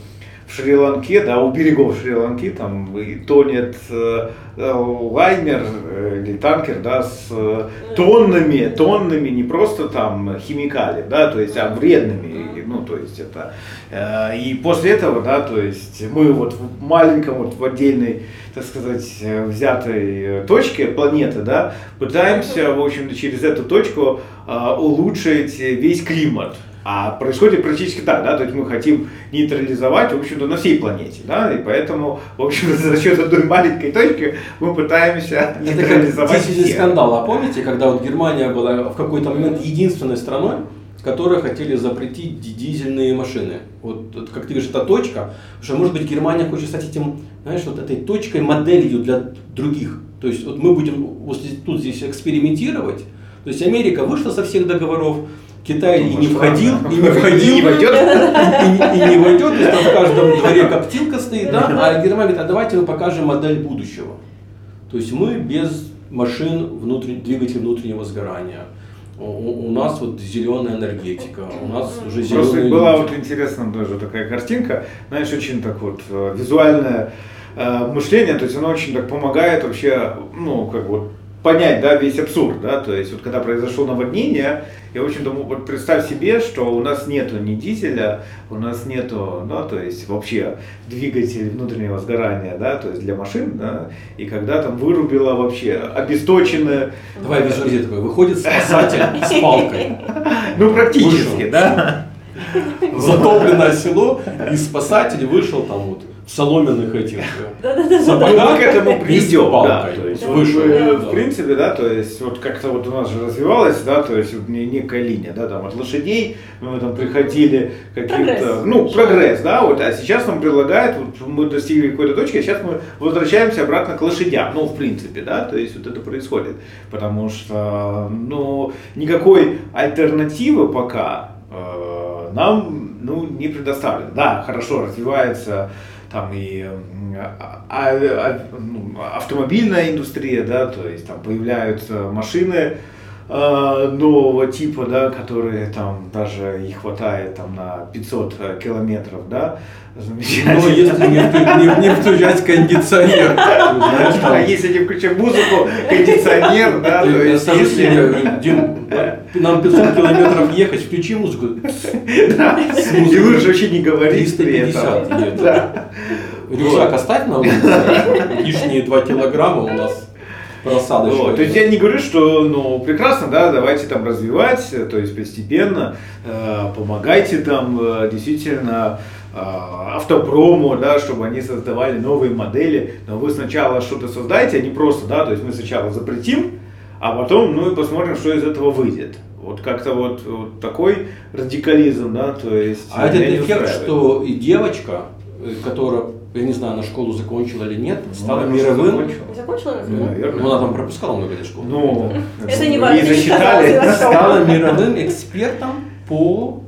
в Шри-Ланке, да, у берегов Шри-Ланки там и тонет э, э, лайнер э, или танкер, да, с э, тоннами, тоннами не просто там химикалий, да, то есть, а вредными, ну, то есть это, э, и после этого, да, то есть мы вот в маленьком, вот в отдельной, так сказать, э, взятой э, точке планеты, да, пытаемся, в общем-то, через эту точку э, улучшить весь климат. А происходит практически так, да, то есть мы хотим нейтрализовать, в общем-то, на всей планете, да, и поэтому, в общем-то, за счет одной маленькой точки мы пытаемся Это как нейтрализовать дизельный всех. скандал, а помните, когда вот Германия была в какой-то момент единственной страной, которые хотели запретить ди- дизельные машины. Вот, вот как ты говоришь, это точка, что может быть Германия хочет стать этим, знаешь, вот этой точкой, моделью для других. То есть вот мы будем вот тут здесь экспериментировать. То есть Америка вышла со всех договоров, Китай и не входил, да. и не входил, И не войдет. и, не- и не войдет, есть там в каждом дворе коптилка стоит, да, а Германия говорит, а давайте мы покажем модель будущего. То есть мы без машин внутрен- двигателей внутреннего сгорания. У, у- нас вот зеленая энергетика, у нас уже Просто зеленые была вот интересная тоже такая картинка, знаешь, очень так вот э, визуальное э, мышление, то есть оно очень так помогает вообще, ну, как вот понять, да, весь абсурд, да, то есть вот когда произошло наводнение, я, в общем-то, м- вот представь себе, что у нас нету ни дизеля, у нас нету, да, то есть вообще двигателей внутреннего сгорания, да, то есть для машин, да, и когда там вырубило вообще обесточенное, Давай визуализируй такой, выходит спасатель с палкой, ну, практически, да, затопленное село, и спасатель вышел там вот соломенных этих э, сапогах мы к этому придем, да, то есть да. в принципе, да, то есть вот как-то вот у нас же развивалась, да, то есть вот не- некая линия, да, там от лошадей мы там приходили каким-то, ну, прогресс, да, вот, а сейчас нам предлагают, вот мы достигли какой-то точки, а сейчас мы возвращаемся обратно к лошадям, ну, в принципе, да, то есть вот это происходит, потому что, ну, никакой альтернативы пока э, нам, ну, не предоставлено, да, хорошо развивается там и а- а- а- ну, автомобильная индустрия, да, то есть там появляются машины нового типа, да, которые там даже и хватает там на 500 километров, да, замечательно. Но Ну, если не, не- не включать кондиционер, знаешь, там- А если не включать музыку, кондиционер, да, то есть если- Дим, нам 500 километров ехать, включи музыку. Да, и лучше вообще не говорить при 350 этом. Рюкзак оставь на улице, лишние 2 килограмма у нас просадочные. Вот, то есть я не говорю, что ну прекрасно, да, давайте там развивать, э, то есть постепенно э, помогайте там э, действительно э, автопрому, да, чтобы они создавали новые модели, но вы сначала что-то создайте, а не просто, да, то есть мы сначала запретим, а потом, ну и посмотрим, что из этого выйдет. Вот как-то вот, вот такой радикализм, да, то есть... А этот эффект, устраивает. что и девочка, которая, я не знаю, она школу закончила или нет, Ну, стала наверное, мировым. закончил. Закончила? Ну, наверное. Ну, она там пропускала много лет школы. Ну, Это не ей важно, засчитали. стала мировым экспертом по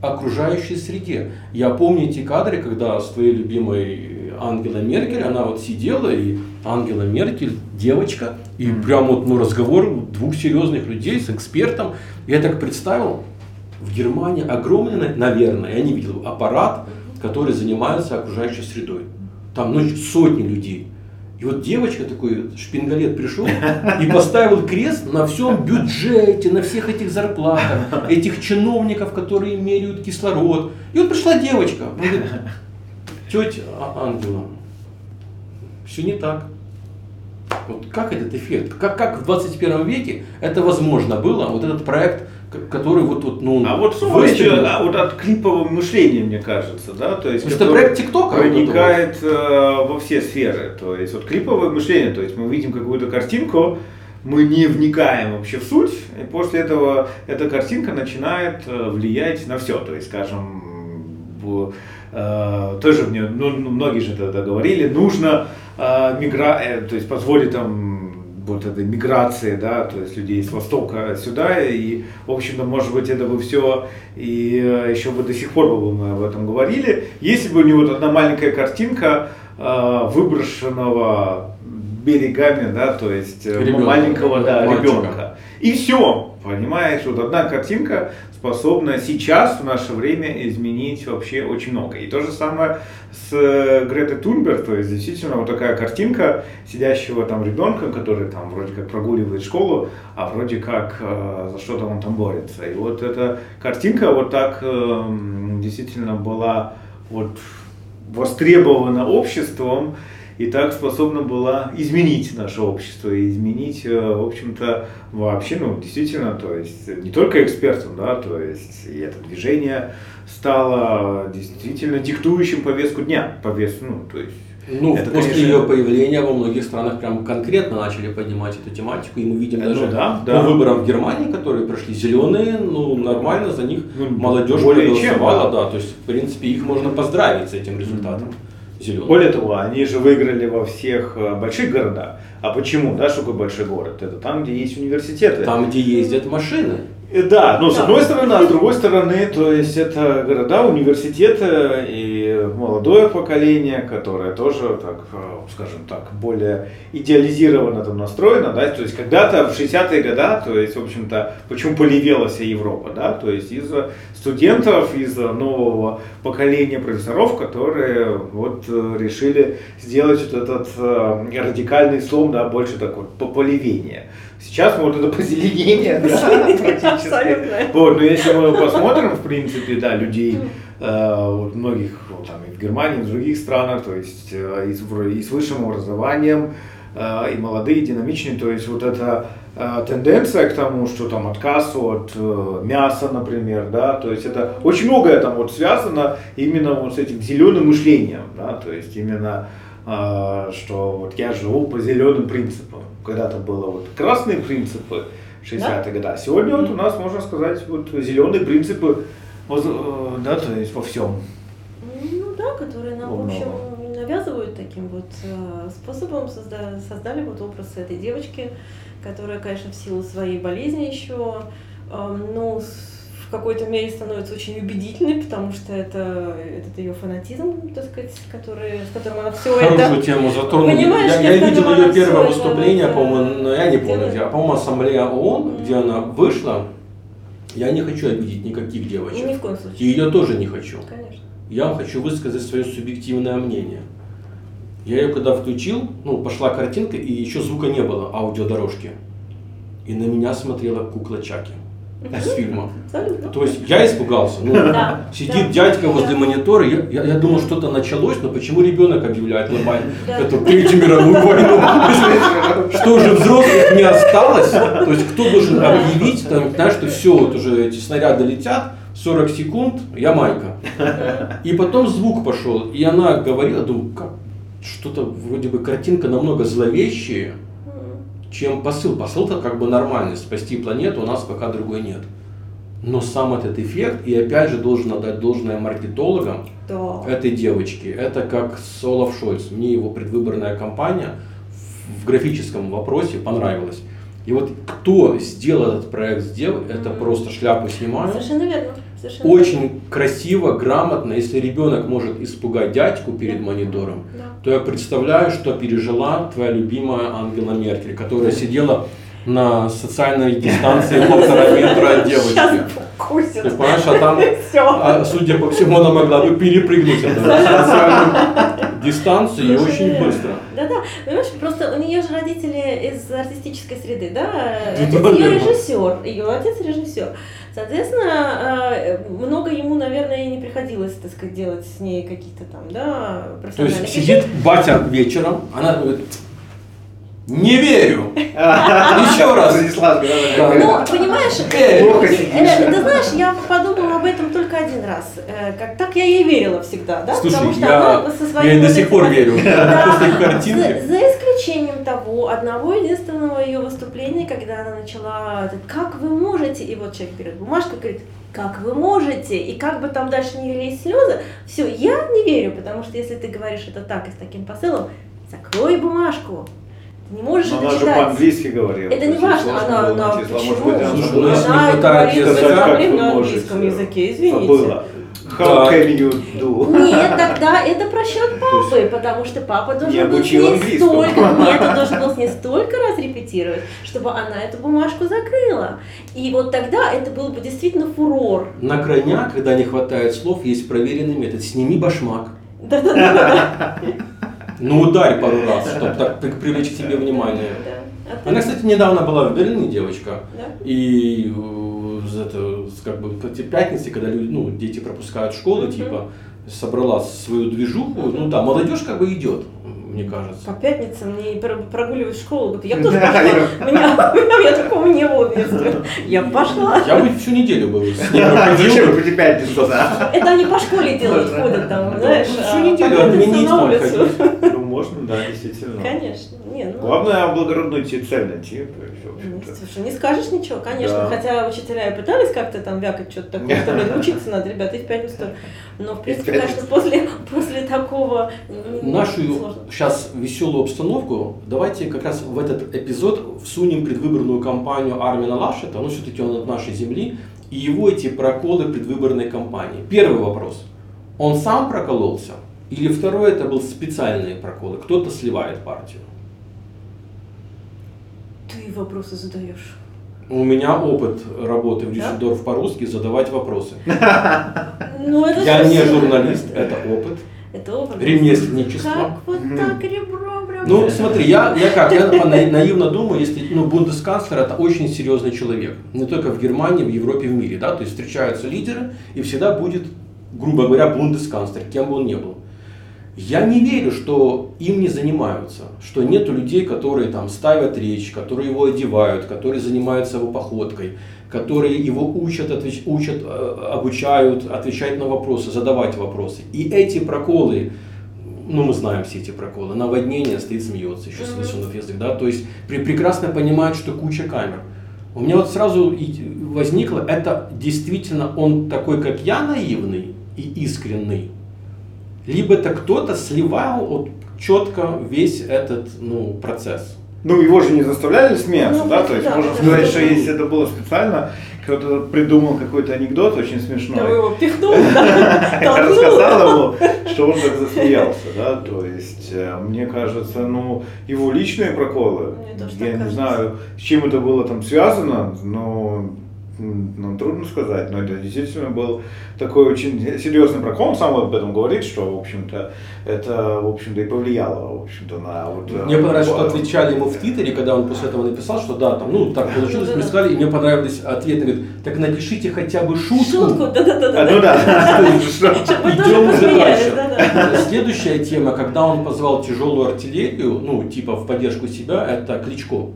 окружающей среде. Я помню эти кадры, когда с твоей любимой Ангелой Меркель, она вот сидела, и Ангела Меркель, девочка, и прям вот ну, разговор двух серьезных людей с экспертом. Я так представил, в Германии огромный, наверное, я не видел, аппарат, который занимается окружающей средой. Там ну, сотни людей. И вот девочка такой, шпингалет пришел и поставил крест на всем бюджете, на всех этих зарплатах, этих чиновников, которые меряют кислород. И вот пришла девочка, говорит, тетя А- Ангела, все не так. Вот как этот эффект? Как, как в 21 веке это возможно было? Вот этот проект, который вот, вот ну, А вот выстрелил. выстрел, а вот от клипового мышления, мне кажется, да, то есть Потому что проект ТикТока вот проникает э, во все сферы, то есть вот клиповое мышление, то есть мы видим какую-то картинку, мы не вникаем вообще в суть, и после этого эта картинка начинает э, влиять на все, то есть, скажем, э, тоже мне, ну, ну, многие же тогда говорили, нужно э, мигра, э, то есть позволить там вот этой миграции, да, то есть людей с востока сюда, и, в общем-то, может быть, это бы все, и э, еще бы до сих пор бы мы об этом говорили, если бы не вот одна маленькая картинка э, выброшенного берегами, да, то есть э, Ребенка. маленького, да, Мальчика. ребенка. И все, понимаешь, вот одна картинка способна сейчас, в наше время, изменить вообще очень много. И то же самое с э, Гретой Тунберг, то есть действительно вот такая картинка сидящего там ребенка, который там вроде как прогуливает школу, а вроде как э, за что-то он там борется. И вот эта картинка вот так э, действительно была вот востребована обществом, и так способна была изменить наше общество и изменить, э, в общем-то, вообще, ну, действительно, то есть не только экспертам, да, то есть и это движение стало действительно диктующим повестку дня, повестку, ну, то есть Ну, Это, после конечно, ее появления во многих странах прям конкретно начали поднимать эту тематику, и мы видим Ну даже да, по да. выборам в Германии, которые прошли зеленые, ну нормально за них Ну, молодежь более чем, проголосовала, да. да. то есть в принципе их можно поздравить с этим результатом. Зеленых. Более того, они же выиграли во всех э, больших городах. А почему? Да, что такое большой город? Это там, где есть университеты. Там, где ездят машины. Э, Да, ну с одной стороны, а с другой стороны, то есть это города, университеты и молодое поколение, которое тоже, так, э, скажем так, более идеализированно там настроено, да, то есть когда-то в 60-е годы, то есть, в общем-то, почему полевела вся Европа, да, то есть из-за студентов, из-за нового поколения профессоров, которые вот э, решили сделать вот этот радикальный слом, да, больше такой пополевение. Сейчас мы вот это позеленение, да, практически. Вот, но если мы посмотрим, в принципе, да, людей, э, вот многих, вот, там, и в Германии, и в других странах, то есть э, и, с, высшим образованием, э, и молодые, и динамичные, то есть вот эта тенденция к тому, что там отказ от мяса, например, да, то есть это очень многое там вот связано именно вот с этим зеленым мышлением, да, то есть именно что вот я живу по зеленым принципам. Когда-то было вот красные принципы 60-е годы, а сегодня вот у нас, можно сказать, вот зеленые принципы, э, да, то есть во всем. Ну да, которые нам, в Умного. общем, навязывают таким вот э, способом, созда- создали вот образ этой девочки, которая, конечно, в силу своей болезни еще, эм, ну, в какой-то мере становится очень убедительной, потому что это этот ее фанатизм, так сказать, который, с которым она все Хорошую это... тему затронули. Понимаешь, я, я видел ее первое это выступление, вот, по-моему, но я не помню где. По-моему, ассамблея ООН, Мгм. где она вышла. Я не хочу обидеть никаких И девочек. ни в коем И случае. ее тоже не хочу. Конечно. Я хочу высказать свое субъективное мнение. Я ее когда включил, ну, пошла картинка, и еще звука не было, аудиодорожки. И на меня смотрела кукла Чаки из фильма. То есть я испугался. Ну, Да, Сидит да, дядька возле монитора, я, я, я думал, что-то началось, но почему ребенок объявляет нормально? Да. Это Третью мировую войну. Что уже взрослых не осталось? То есть кто должен объявить, там, знаешь, что все, вот уже эти снаряды летят, 40 секунд, я майка. И потом звук пошел, и она говорила, думаю, как что-то вроде бы картинка намного зловещее, М. чем посыл. Посыл-то как бы нормальный, спасти планету, у нас пока другой нет. Но сам этот эффект, и опять же должен отдать должное маркетологам Да. этой девочки, это как с Олаф Шольц. Мне его предвыборная кампания в графическом вопросе понравилась. И вот кто сделал этот проект, сделал, это просто шляпу снимаю. Совершенно верно. Совершенно Очень красиво, грамотно. Если ребенок может испугать дядьку перед Да. монитором. Да. то я представляю, что пережила твоя любимая Ангела Меркель, которая сидела на социальной дистанции полтора метра от девочки. Ты понимаешь, а там, а, судя по всему, она могла бы перепрыгнуть эту социальную дистанцию и очень быстро. Да-да, понимаешь, просто у нее же родители из артистической среды, да? Отец ее режиссер, ее отец режиссер. Соответственно, э, много ему, наверное, и не приходилось, так сказать, делать с ней каких-то там, да, То профессиональных есть сидит батя вечером, она говорит, не верю. Еще раз. Ну, понимаешь, плохо э, сидишь. ты знаешь, я подумала об этом только один раз. Э, Как так я ей верила всегда, да? Слушай, Потому что я, она со я своим и до сих пор верю. После За, картинки. за исключением того одного единственного ее выступления, когда она начала, этот, как вы можете, и вот человек берет бумажку и говорит, как вы можете, и как бы там дальше не лились слезы, все, я не верю, потому что если ты говоришь это так и с таким посылом, закрой бумажку, не можешь Но это она же читать. по-английски говорила. Это не важно, она, было она почему? Может быть, она Слушай, ну, не она хватает говорит языка, на английском языке, извините. Забыла. How Да. can you do? Нет, тогда это просчет папы, потому что папа должен Не был с обучил ней английскому. столько, нет, он должен был с ней столько раз репетировать, чтобы она эту бумажку закрыла. И вот тогда это был бы действительно фурор. На крайняк, когда не хватает слов, есть проверенный метод. Сними башмак. Да-да-да. Ну ударь пару раз, чтобы так при- привлечь к себе внимание. Да. А Она, кстати, недавно была в Берлине, девочка. Да? И э, это, как бы по те пятницы, когда люди, ну, дети пропускают школу, Мгм. типа, собрала свою движуху. Ну да, молодежь как бы идет, мне кажется. По пятницам не про- прогуливать в школу. Я бы тоже пошла. я- У меня, у меня такого не было в детстве. Я бы пошла. Я бы всю неделю был с ней Зачем пятницу, да? Это они по школе делают, ходят там, знаешь, всю а неделю пятницам администом на улицу. Можно, да, действительно. Конечно. Не, ну, Главное, благородную те- цель найти. то есть, в Ну. Слушай, не скажешь ничего, конечно. Да. Хотя учителя и пытались как-то там вякать что-то такое, что блин, учиться надо, ребята, и в пятницу тоже. Но, в принципе, конечно, после, после такого Нашу сложно. сейчас веселую обстановку, давайте как раз в этот эпизод всунем предвыборную кампанию Армина Лашета, ну все-таки он от нашей земли, и его эти проколы предвыборной кампании. Первый вопрос. Он сам прокололся? Или второй это был специальные проколы? Кто-то сливает партию. Ты вопросы задаешь. У меня опыт работы в Да? Дюссельдорф по-русски задавать вопросы. Ну, это Я не журналист, это опыт. Это опыт. Ремесленничество. Как вот так ребро прям. Ну, смотри, я, я как, я наивно думаю, если, ну, бундесканцлер это очень серьезный человек. Не только в Германии, в Европе, в мире, да, то есть встречаются лидеры, и всегда будет, грубо говоря, бундесканцлер, кем бы он ни был. Я не верю, что им не занимаются, что нету людей, которые там ставят речь, которые его одевают, которые занимаются его походкой, которые его учат, отвеч- учат, э, обучают, отвечать на вопросы, задавать вопросы. И эти проколы, ну мы знаем все эти проколы, наводнение стоит смеется, еще высунув язык, да, то есть при- прекрасно понимают, что куча камер. У меня вот сразу возникло, это действительно он такой, как я, наивный и искренний, либо это кто-то сливал вот четко весь этот ну, процесс. Ну, его же не заставляли смеяться, Ну, да? То есть да, можно да, сказать, да. что если это было специально, кто-то придумал какой-то анекдот очень смешной. вы его пихнул, да, Я рассказал ему, что он так засмеялся, да, то есть, э, мне кажется, ну, его личные проколы, тоже я не знаю, с чем это было там связано, но м, ну, трудно сказать, но это действительно был такой очень серьезный прокол, он сам об этом говорит, что, в общем-то, это, в общем-то, и повлияло, в общем-то, на вот... э, Мне понравилось, что отвечали ему в Твиттере, когда он после этого написал, что да, там, ну, так получилось, мы сказали, и мне понравились ответы, говорит, так напишите хотя бы шутку. Шутку, А, да-да-да. ну да, Идем уже дальше. Следующая тема, когда он позвал тяжелую артиллерию, ну, типа в поддержку себя, это Кличко.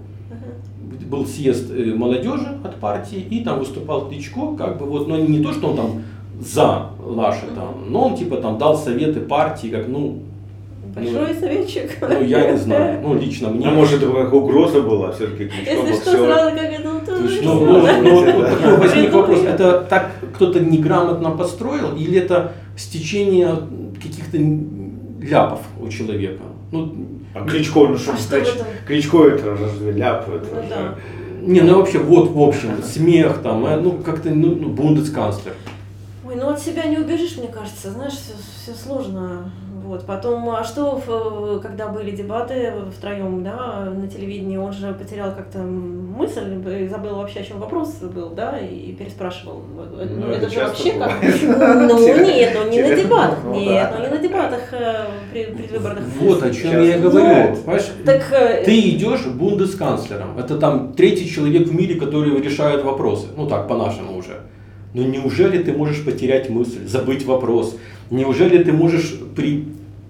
Был съезд э, молодежи от партии, и там выступал Кличко, как бы вот, но не то, что он там за Лашета, но он типа там дал советы партии, как, ну, Большой советчик. Ну, я не знаю. Ну, лично мне. А может, это какая угроза была все-таки Если что, сразу как это, ну, Ну, ну, ну, такой возник вопрос. Это так кто-то неграмотно построил или это стечение каких-то ляпов у человека? Ну, А Кличко, ну что, А что значит, этом? Кличко это разве ляп? Это Ну же- да. не, ну вообще, вот, в общем, смех там, э, ну, как-то, ну, ну, бундесканцлер. Ой, ну от себя не убежишь, мне кажется, знаешь, все, сложно. Вот. Потом, а что, в- когда были дебаты втроем, да, на телевидении, он же потерял как-то мысль, и забыл вообще, о чем вопрос был, да, и переспрашивал. Ну, Ну, это это, же вообще как... бывает. Ну, нет, ну не на дебатах, ну, нет, да. ну не на дебатах э, при- предвыборных. Вот о чем я говорю. Так, э, Ты идешь бундесканцлером. Это там третий человек в мире, который решает вопросы. Ну так, по-нашему уже. Но неужели ты можешь потерять мысль, забыть вопрос? Неужели ты можешь при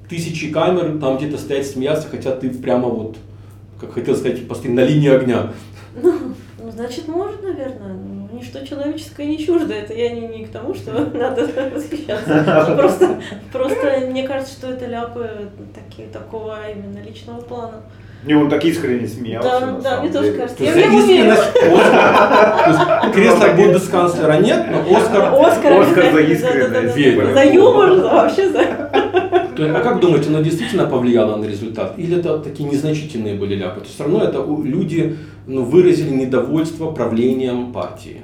тысяче камер там где-то стоять смеяться, хотя ты прямо вот, как хотел сказать, постоянно на линии огня? Ну, значит, может, наверное. Ну, ничто человеческое не чуждо. Это я не, не к тому, что надо восхищаться. Ну, Просто, просто мне кажется, что это ляпы такие, такого именно личного плана. Не, он так искренне смеялся. Да, да, мне тоже кажется. Я верю. искренность Оскар. То есть кресла бундесканцлера нет, но Оскар... Оскар, Оскар за искренность. За юмор, за вообще за... То есть, а как думаете, оно действительно повлияло на результат? Или это такие незначительные были ляпы? То есть все равно это люди ну, выразили недовольство правлением партии.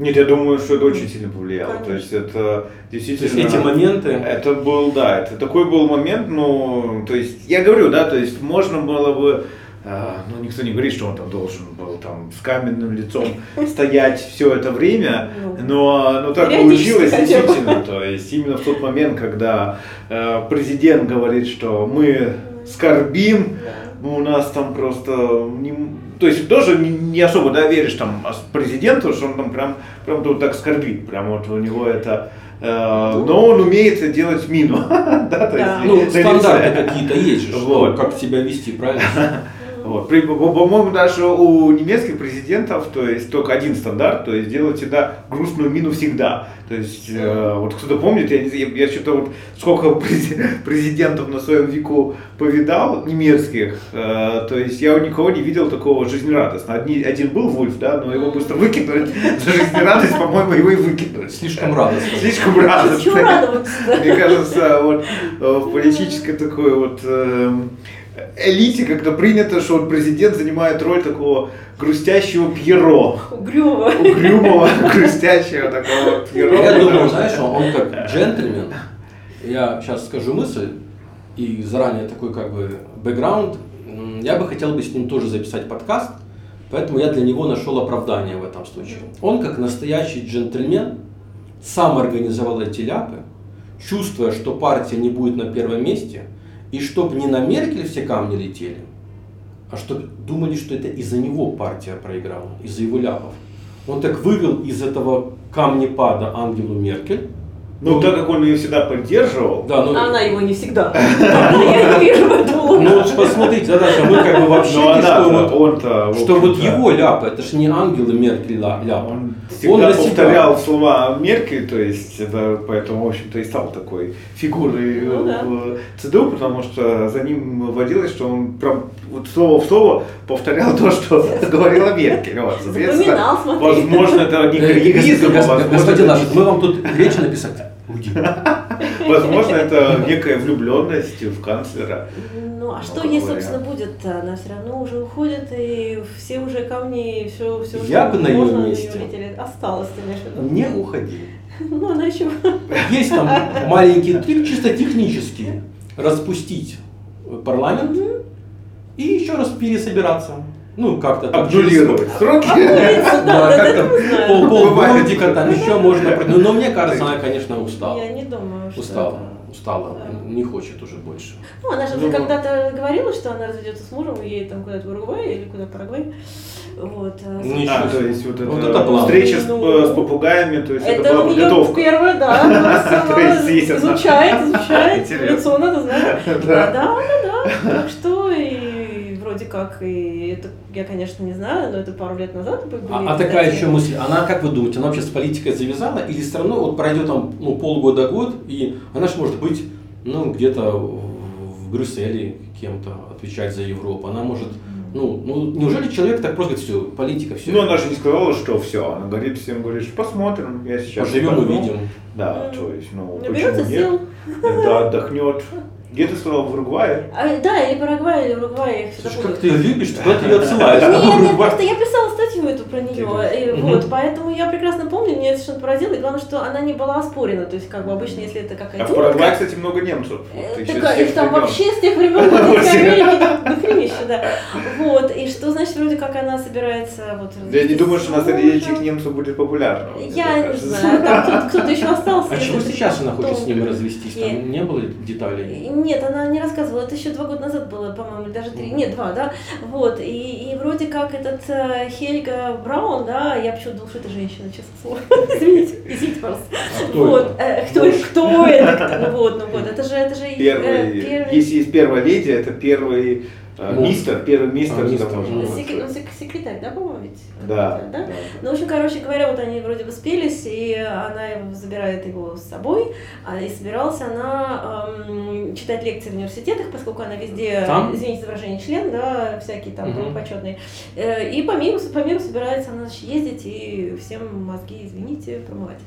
Нет, я думаю, что это очень сильно повлияло. Конечно. То есть это То действительно... есть эти моменты... Это был, да, это такой был момент, ну, то есть, я говорю, да, то есть можно было бы, а, ну, никто не говорит, что он там должен был там с каменным лицом стоять все это время, Ну, но, но так получилось действительно, то есть именно в тот момент, когда э, президент говорит, что мы скорбим, ну, у нас там просто не, то есть тоже не, особо да, веришь там президенту, что он там прям, прям тут так скорбит, прям вот у него это, э, но он умеет делать мину, да, то Да. есть Ну, стандарты какие-то есть же, что, Вот. как себя вести, правильно? Вот. При- по- По-моему, даже у немецких президентов, то есть только один стандарт, то есть делать всегда грустную мину всегда. То есть, э, вот кто-то помнит, я, знаю, я, что-то вот сколько прези- президентов на своем веку повидал, немецких, э, то есть я у никого не видел такого жизнерадостного. Одни, один был Вульф, да, но его быстро выкинули. За жизнерадость, по-моему, его и выкинули. Слишком радостно. Слишком Чего радостно. Мне кажется, вот э, в политической такой вот эм, элите как-то принято, что вот президент занимает роль такого грустящего Пьеро. Угрюмо. Угрюмого, грустящего такого Пьеро. Я думаю, знаешь, он, как джентльмен. Я сейчас скажу мысль, и заранее такой как бы бэкграунд. Я бы хотел бы с ним тоже записать подкаст, поэтому я для него нашел оправдание в этом случае. Он как настоящий джентльмен сам организовал эти ляпы, чувствуя, что партия не будет на первом месте, и чтобы не на Меркель все камни летели, а чтобы думали, что это из-за него партия проиграла, из-за его ляпов. Он так вывел из этого камнепада Ангелу Меркель. Ну, так как он ее всегда поддерживал, Да, ну, А она его не всегда. Я не вижу в этом ну вот посмотрите, Наташа, мы как бы вообще, но она, что, вот, его ляпы, это же не Ангела Меркель ля- Он всегда себя. повторял слова Меркель, то есть это поэтому, в общем-то, и стал такой фигурой Ну да. ЦДУ, потому что за ним водилось, что он прям вот слово в слово повторял то, что говорила Меркель. Вот, Запоминал, смотри. Возможно, это не Э, карьеризм, Господин наш, мы вам тут речь написать. Уйди. возможно, это некая влюбленность в канцлера. Ну, а что как ей, собственно, будет-то? Она все равно уже уходит, и все уже камни, все, все, Я бы на её можно месте. Осталось, ты имеешь в виду? Не уходи. Ну, она еще... Есть там маленький трик, чисто технический. Распустить парламент и еще раз пересобираться. Ну, как-то так. Обнулировать сроки. Да, Да, да, как это там мы знаем. пол, Бывает. полгодика там еще можно. Ну, но мне кажется, она, конечно, устала. Я не думаю, что Устала. Устала. Да. Не хочет уже больше. Ну, она же Ну, когда-то говорила, что она разведется с мужем и едет там куда-то в Уругвай или куда Парагвай. Вот. а, Ничего то себе. есть вот Вот это это план. встреча с, Ну. э, с попугаями, то есть это, Это была у нее подготовка. первое, да, она То есть изучает, изучает, лицо надо знать. Да. Да, да, да, да. Так что и вроде как, и это я, конечно, не знаю, но это пару лет назад были. А, а такая еще мысль, она, как вы думаете, она вообще с политикой завязала или все равно вот пройдет там ну, полгода-год, и она же может быть ну, где-то в Брюсселе кем-то отвечать за Европу. Она может, ну, ну неужели человек так просто говорит, все, политика, все. Ну, она же не сказала, что все. Она говорит всем, говорит, что посмотрим, я сейчас... Поживем, отдохну». увидим. Да, то есть, ну, Наберется почему нет? сил. Да, отдохнет. Где ты сказал, в Уругвае? А, да, или Парагвай, или Уругвай, я Слушай, как ты ее любишь, куда ты ее отсылаешь? Нет, нет, просто я писала статью эту про нее, и вот, поэтому я прекрасно помню, меня это совершенно поразило, и главное, что она не была оспорена, то есть, как бы обычно, если это какая-то... А в Парагвае, кстати, много немцев. Э, Так, их там вообще с тех времен Америки дохренища, да. Вот, и что значит, вроде как она собирается вот... Я не думаю, что на этих немцев будет популярно. Я не знаю, там кто- кто-то еще остался. А чего сейчас она хочет с ним развестись? Там не было деталей? Нет, она не рассказывала, это еще два года назад было, по-моему, или даже три, нет, два, да, вот, и, и вроде как этот э, Хельга Браун, да, я почему-то думала, что это женщина, честно слово, извините, извините, пожалуйста. А кто вот, это? э, кто, кто это, кто? вот, ну вот, это же, это же э, Первый, первый. Если есть первая леди, это первый э, Ну. мистер, первый мистер. А, мистер, это можно ну. назвать. Секре- он сек- секретарь, да, по-моему, ведь? Да, да? да. Ну, в общем, короче говоря, вот они вроде бы спелись, и она его забирает его с собой, а и собиралась она эм, читать лекции в университетах, поскольку она везде, Там? извините за выражение, член, да, всякие там Мгм. почетные. И по миру, по миру собирается она значит, ездить и всем мозги, извините, промывать.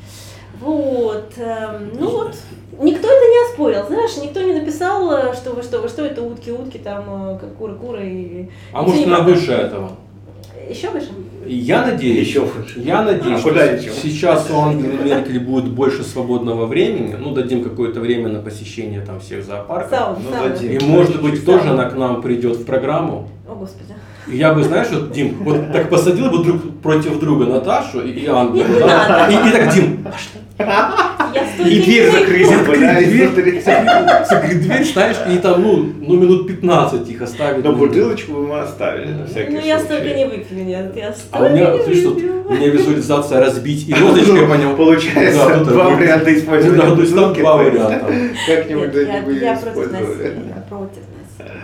Вот, эм, ну вот, никто это не оспорил, знаешь, никто не написал, э, что вы что, вы что, это утки, утки, там, э, как куры, куры. И... А может она выше этого? Еще выше? Я надеюсь, Еще выше. я надеюсь, А что куда еще? сейчас у Ангелы Меркель будет больше свободного времени, ну дадим какое-то время на посещение там всех зоопарков. Сауна, Ну, сауна. дадим. И может быть тоже она к нам придет в программу. О, Господи. И я бы, знаешь, вот, Дим, вот так посадил бы друг против друга Наташу и, и Ангелу. Да? И, и так, Дим, столько И дверь закрыть, Дверь. дверь, знаешь, и там, ну, ну минут 15 их оставить. Но бутылочку мы оставили на всякий Ну, я столько не выпью, нет, я А столько у меня, видишь, тут у меня визуализация разбить и розочкой по нему. Получается, два варианта использования Да, то есть там два варианта. Как-нибудь я, да-нибудь я против насилия, против.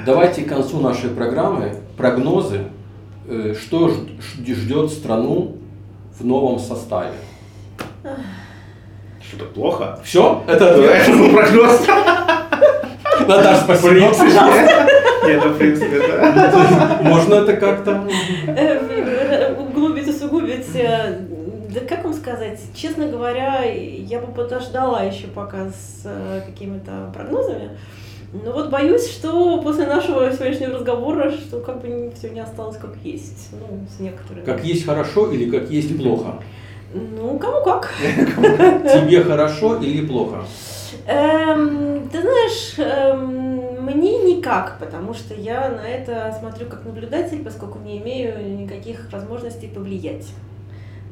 Давайте к концу нашей программы прогнозы, э, что ждет страну в новом составе. Что-то плохо? Все? Это ответ? Прогноз. Наташа, В спасибо. Нет, ну, в принципе, да. Можно это как-то? Углубить, усугубить. э, Да как вам сказать, честно говоря, я бы подождала еще пока с э, какими-то прогнозами. Но вот боюсь, что после нашего сегодняшнего разговора, что как бы все не осталось как есть. Ну, с некоторыми. Как есть хорошо или как есть плохо? Ну, кому как. Тебе хорошо или плохо? Эм, ты знаешь, эм, мне никак, потому что я на это смотрю как наблюдатель, поскольку не имею никаких возможностей повлиять.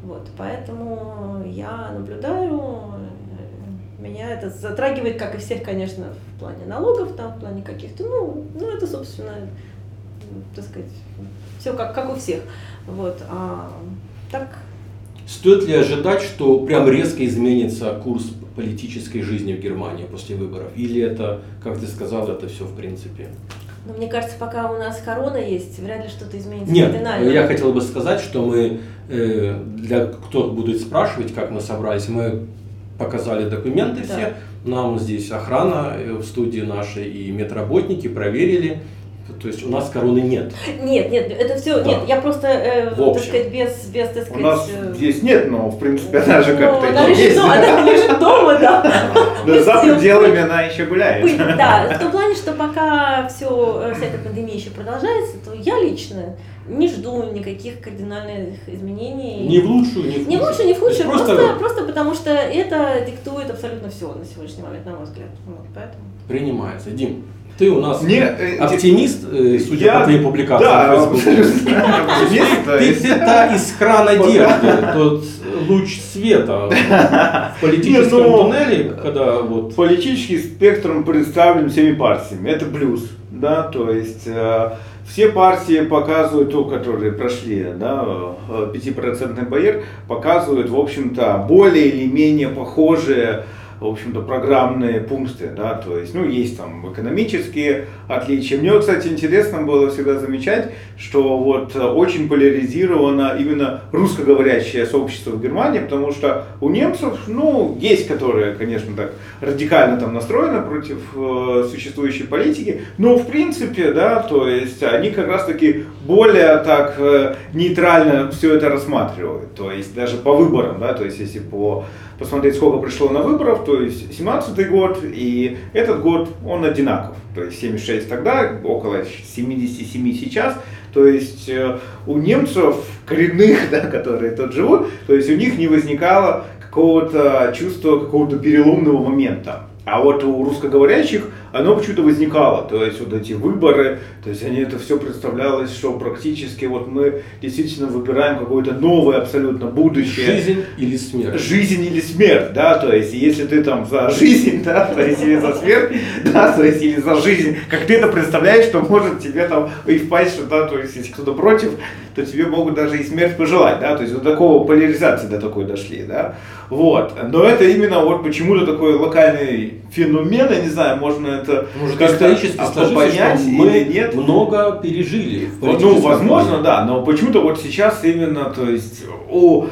Вот, поэтому я наблюдаю, э, меня это затрагивает, как и всех, конечно, в плане налогов, там, в плане каких-то, ну, ну это, собственно, так сказать, все как, как у всех. Вот, а так Стоит ли ожидать, что прям резко изменится курс политической жизни в Германии после выборов? Или это, как ты сказал, это все в принципе? Но мне кажется, пока у нас корона есть, вряд ли что-то изменится Нет, кардинально. я хотел бы сказать, что мы, э, для кто будет спрашивать, как мы собрались, мы показали документы Да. все, нам здесь охрана э, в студии нашей и медработники проверили, то есть у нас короны нет. Нет, нет, это все, Да. нет, я просто, э, В так общем. сказать, без, без, так У сказать... нас э, здесь нет, но в принципе она же ну, как-то она есть. лежит дома, она лежит дома, да. Но за пределами она еще гуляет. Пыль, Да, в том плане, что пока все, вся эта пандемия еще продолжается, то я лично не жду никаких кардинальных изменений. Ни в лучшую, ни в худшую. Не в лучшую, не в худшую, просто, Просто просто потому что это диктует абсолютно все на сегодняшний момент, на мой взгляд. Вот, поэтому. принимается. Дим, ты у нас Не, э, оптимист, э, судя я- по Да. Оптимист, то Ты где-то искра надежды, тот луч света в политическом ну, туннеле, когда вот Политический спектр представлен всеми партиями. Это плюс. Да, то есть э, все партии показывают, то, которые прошли, да, э, 5% барьер, показывают, в общем-то, более или менее похожие в общем-то, программные пункты, да, то есть, ну, есть там экономические отличия. Мне, кстати, интересно было всегда замечать, что вот очень поляризировано именно русскоговорящее сообщество в Германии, потому что у немцев, ну, есть, которые, конечно, так радикально там настроены против э, существующей политики, но, в принципе, да, то есть, они как раз-таки более так э, нейтрально все это рассматривают, то есть, даже по выборам, да, то есть, если по посмотреть, сколько пришло на выборов, то есть 17 год и этот год, он одинаков. То есть 76 тогда, около 77 сейчас. То есть э, у немцев коренных, да, которые тут живут, то есть у них не возникало какого-то чувства, какого-то переломного момента. А вот у русскоговорящих оно почему-то возникало. То есть вот эти выборы, то есть они это все представлялось, что практически вот мы действительно выбираем какое-то новое абсолютно будущее. Жизнь или смерть. Жизнь или смерть, да, то есть если ты там за жизнь, да, то есть или за смерть, да, то есть или за жизнь, как ты это представляешь, что может тебе там и впасть, что, да, то есть если кто-то против, то тебе могут даже и смерть пожелать, да, то есть вот такого поляризации до такой дошли, да, вот, но это именно вот почему-то такой локальный феномен, я не знаю, можно это Может, исторически сложилось, понять мы нет. много пережили. Ну, возможно, да, но почему-то вот сейчас именно, то есть у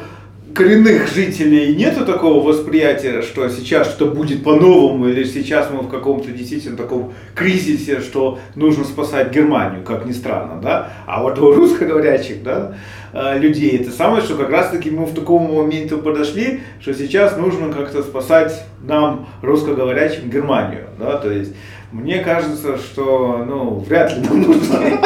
коренных жителей нету такого восприятия, что сейчас что будет по-новому, или сейчас мы в каком-то действительно таком кризисе, что нужно спасать Германию, как ни странно, да, а вот у русскоговорящих, да, э, людей это самое, что как раз-таки мы в таком моменту подошли, что сейчас нужно как-то спасать нам, русскоговорящим, Германию, да, то есть мне кажется, что, ну, вряд ли нам нужно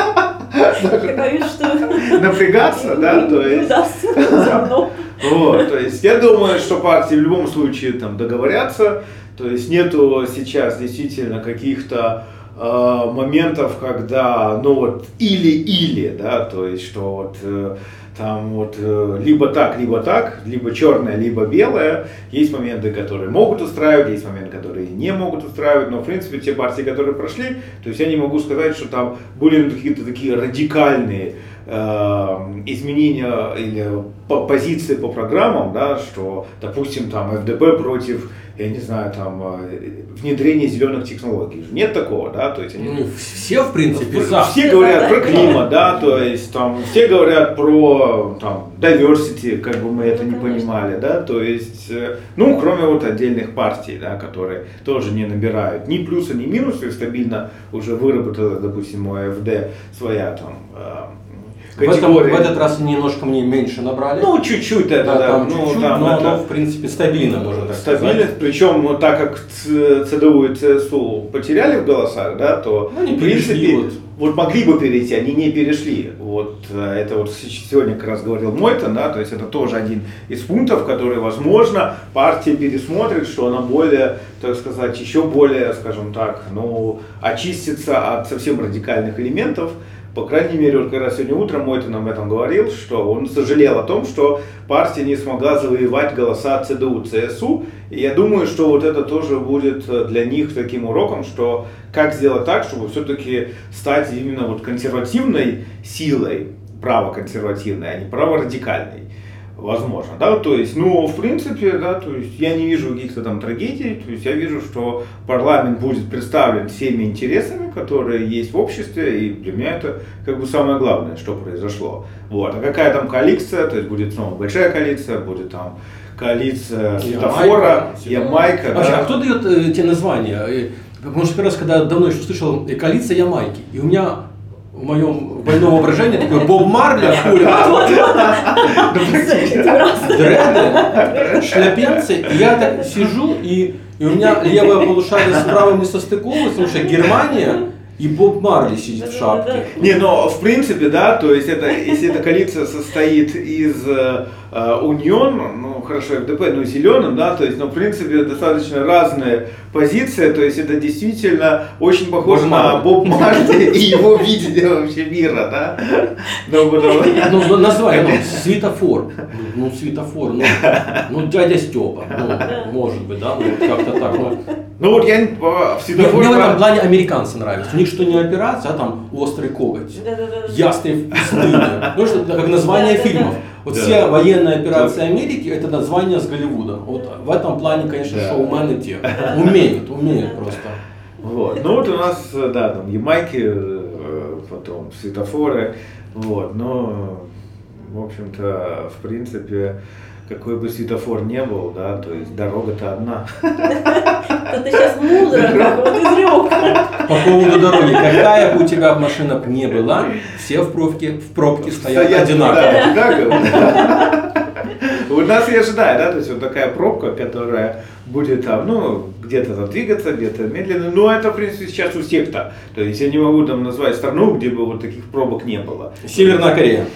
Я боюсь, что напрягаться, да, то есть, удастся. Вот, то есть я думаю, что партии в любом случае там договорятся, то есть нету сейчас действительно каких-то э, моментов, когда, ну вот, или-или, да, то есть, что вот э, там вот э, либо так, либо так, либо черное, либо белое. Есть моменты, которые могут устраивать, есть моменты, которые не могут устраивать, но в принципе те партии, которые прошли, то есть я не могу сказать, что там были какие-то такие радикальные изменения или по- позиции по программам, да, что, допустим, там ФДП против, я не знаю, там э, внедрения зеленых технологий. Нет такого, да, то есть они Ну, все, в принципе, за. все говорят про климат, да, то есть там все говорят про там diversity, как бы мы это Ну, не понимали, да, то есть, э, ну, кроме вот отдельных партий, да, которые тоже не набирают ни плюса, ни минуса, и стабильно уже выработала, допустим, у АФД своя там В, этом, в этот раз они немножко мне меньше набрали. Ну, чуть-чуть это, да, да, там ну, чуть-чуть, там но это- оно, в принципе, стабильно, можно так Стабильность, сказать. причем ну, так как ЦДУ и ЦСУ потеряли в голосах, да, то Ну, они в принципе вот. вот. могли бы перейти, они не перешли. Вот э, это вот сегодня как раз говорил Мойтон, да, то есть это тоже один из пунктов, который, возможно, партия пересмотрит, что она более, так сказать, еще более, скажем так, ну, очистится от совсем радикальных элементов. По крайней мере, вот как раз сегодня утром Мойтон об этом говорил, что он сожалел о том, что партия не смогла завоевать голоса ЦДУ, ЦСУ. И я думаю, что вот это тоже будет э, для них таким уроком, что как сделать так, чтобы все-таки стать именно вот консервативной силой, правоконсервативной, а не праворадикальной. Возможно, да, то есть, ну, в принципе, да, то есть я не вижу каких-то там трагедий, то есть я вижу, что парламент будет представлен всеми интересами, которые есть в обществе, и для меня это как бы самое главное, что произошло. Вот, а какая там коалиция, то есть будет снова большая коалиция, будет там коалиция светофора, Ямайка, Вообще, да. а кто дает э, те названия? Э, Потому что первый раз, когда давно еще слышал э, коалиция Ямайки, и у меня в моем больном воображении такой Боб Марли этим раз. дреды, шляпенцы, и я так сижу, и, и у меня левое полушарие с правым не состыковывается, потому что Германия и Боб Марли сидит в шапке. Не, но в принципе, да, то есть это, если эта коалиция состоит из э, э, Унион, ну хорошо, ФДП, ну зеленым, да, то есть, но в принципе достаточно разные позиции, то есть это действительно очень похоже Боб на. Боб Марли и его видение вообще мира, да. Ну, Ну, ну, название, ну, светофор. Ну, светофор, ну, ну, дядя Степа, ну, может быть, да, ну, как-то так. Ну, Ну вот я в светофоре мне в этом плане американцы нравятся. У них что не операция, а там острый коготь. Ясные стыны. Ну, что как название фильмов. Вот Да. все военные операции Америки это название с Голливуда. Вот в этом плане, конечно, Да. шоумены те. Умеют, умеют просто. Вот. Ну вот у нас, э, да, там Ямайки, э, потом светофоры, вот, но, в общем-то, в принципе, какой бы светофор не был, да, то есть дорога-то одна. Ты сейчас мудро, как. По поводу дороги, какая бы у тебя машина не была, все в пробке, в пробке стоят, одинаково. У нас и ожидает, да, то есть вот такая пробка, которая будет там, ну, где-то там двигаться, где-то медленно, но это, в принципе, сейчас у всех-то. То есть я не могу там назвать страну, где бы вот таких пробок не было. Северная Корея.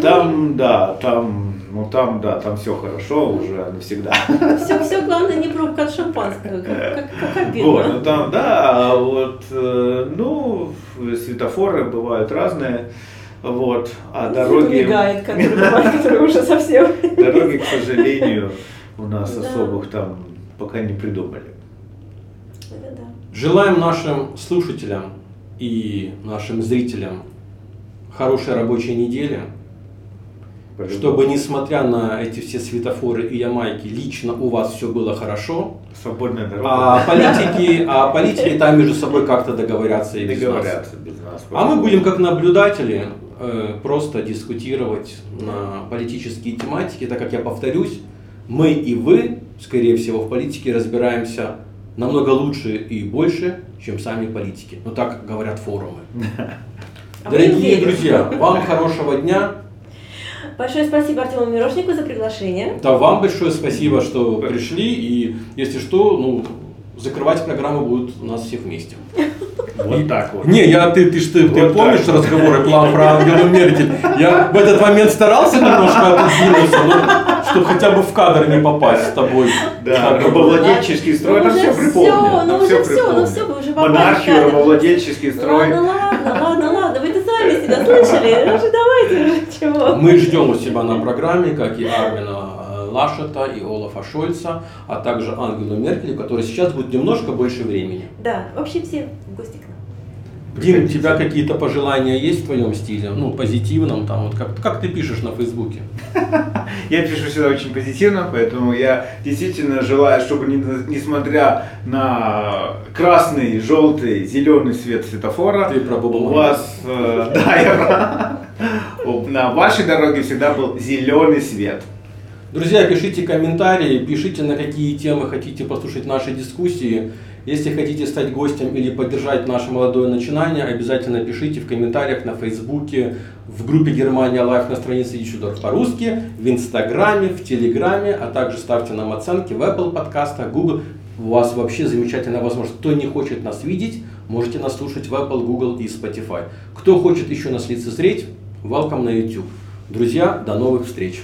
Там, да, там, ну там, да, там все хорошо уже навсегда. Все, все главное не пробка от шампанского, как, как, как обидно. Вот, ну там, да, а вот, э, ну, светофоры бывают разные, вот, а дороги, Мигает, который, уже совсем. дороги, к сожалению, у нас особых там пока не придумали. Это да. Желаем нашим слушателям и нашим зрителям хорошей рабочей недели, чтобы, несмотря на эти все светофоры и ямайки, лично у вас все было хорошо, Свободная дорога. а политики, а политики там между собой как-то договорятся и без нас. договорятся без нас. А мы будем как наблюдатели просто дискутировать на политические тематики, так как я повторюсь, мы и вы, скорее всего, в политике разбираемся намного лучше и больше, чем сами политики. Ну так говорят форумы. А Дорогие друзья, вам хорошего дня. Большое спасибо Артему Мирошнику за приглашение. Да, вам большое спасибо, что пришли. И если что, ну, закрывать программу будут у нас всех вместе. Вот так вот. Не, я ты, ты, ты, ты Вот помнишь так. разговоры план про Ангелу Меркель? Я в этот момент старался немножко отодвинуться, ну, чтобы хотя бы в кадр не попасть с тобой. Да, рабовладельческий строй, Ну это уже все припомню. всё, ну это уже всё, ну всё, вы уже попали Монархию, рабовладельческий строй. Ладно, ладно, ладно, ладно, вы-то сами себя слышали, ну уже давайте уже, чего. Мы ждем у себя на программе, как и Армина Лашета, и Олафа Шольца, а также Ангелу Меркель, у которой сейчас будет немножко больше времени. Да, вообще все в гости к нам. Дим, у тебя какие-то пожелания есть в твоем стиле? Ну, позитивном, там, вот как, как ты пишешь на Фейсбуке? Я пишу всегда очень позитивно, поэтому я действительно желаю, чтобы не- несмотря на красный, желтый, зеленый свет светофора, Ты про у вас, э, да, я на вашей дороге всегда был зеленый свет. Друзья, пишите комментарии, пишите, на какие темы хотите послушать наши дискуссии. Если хотите стать гостем или поддержать наше молодое начинание, обязательно пишите в комментариях на Фейсбуке, в группе Германия Live на странице Ищудор по-русски, в Инстаграме, в Телеграме, а также ставьте нам оценки в Apple подкастах, Google. У вас вообще замечательная возможность. Кто не хочет нас видеть, можете нас слушать в Apple, Google и Spotify. Кто хочет еще нас лицезреть, welcome на YouTube. Друзья, до новых встреч!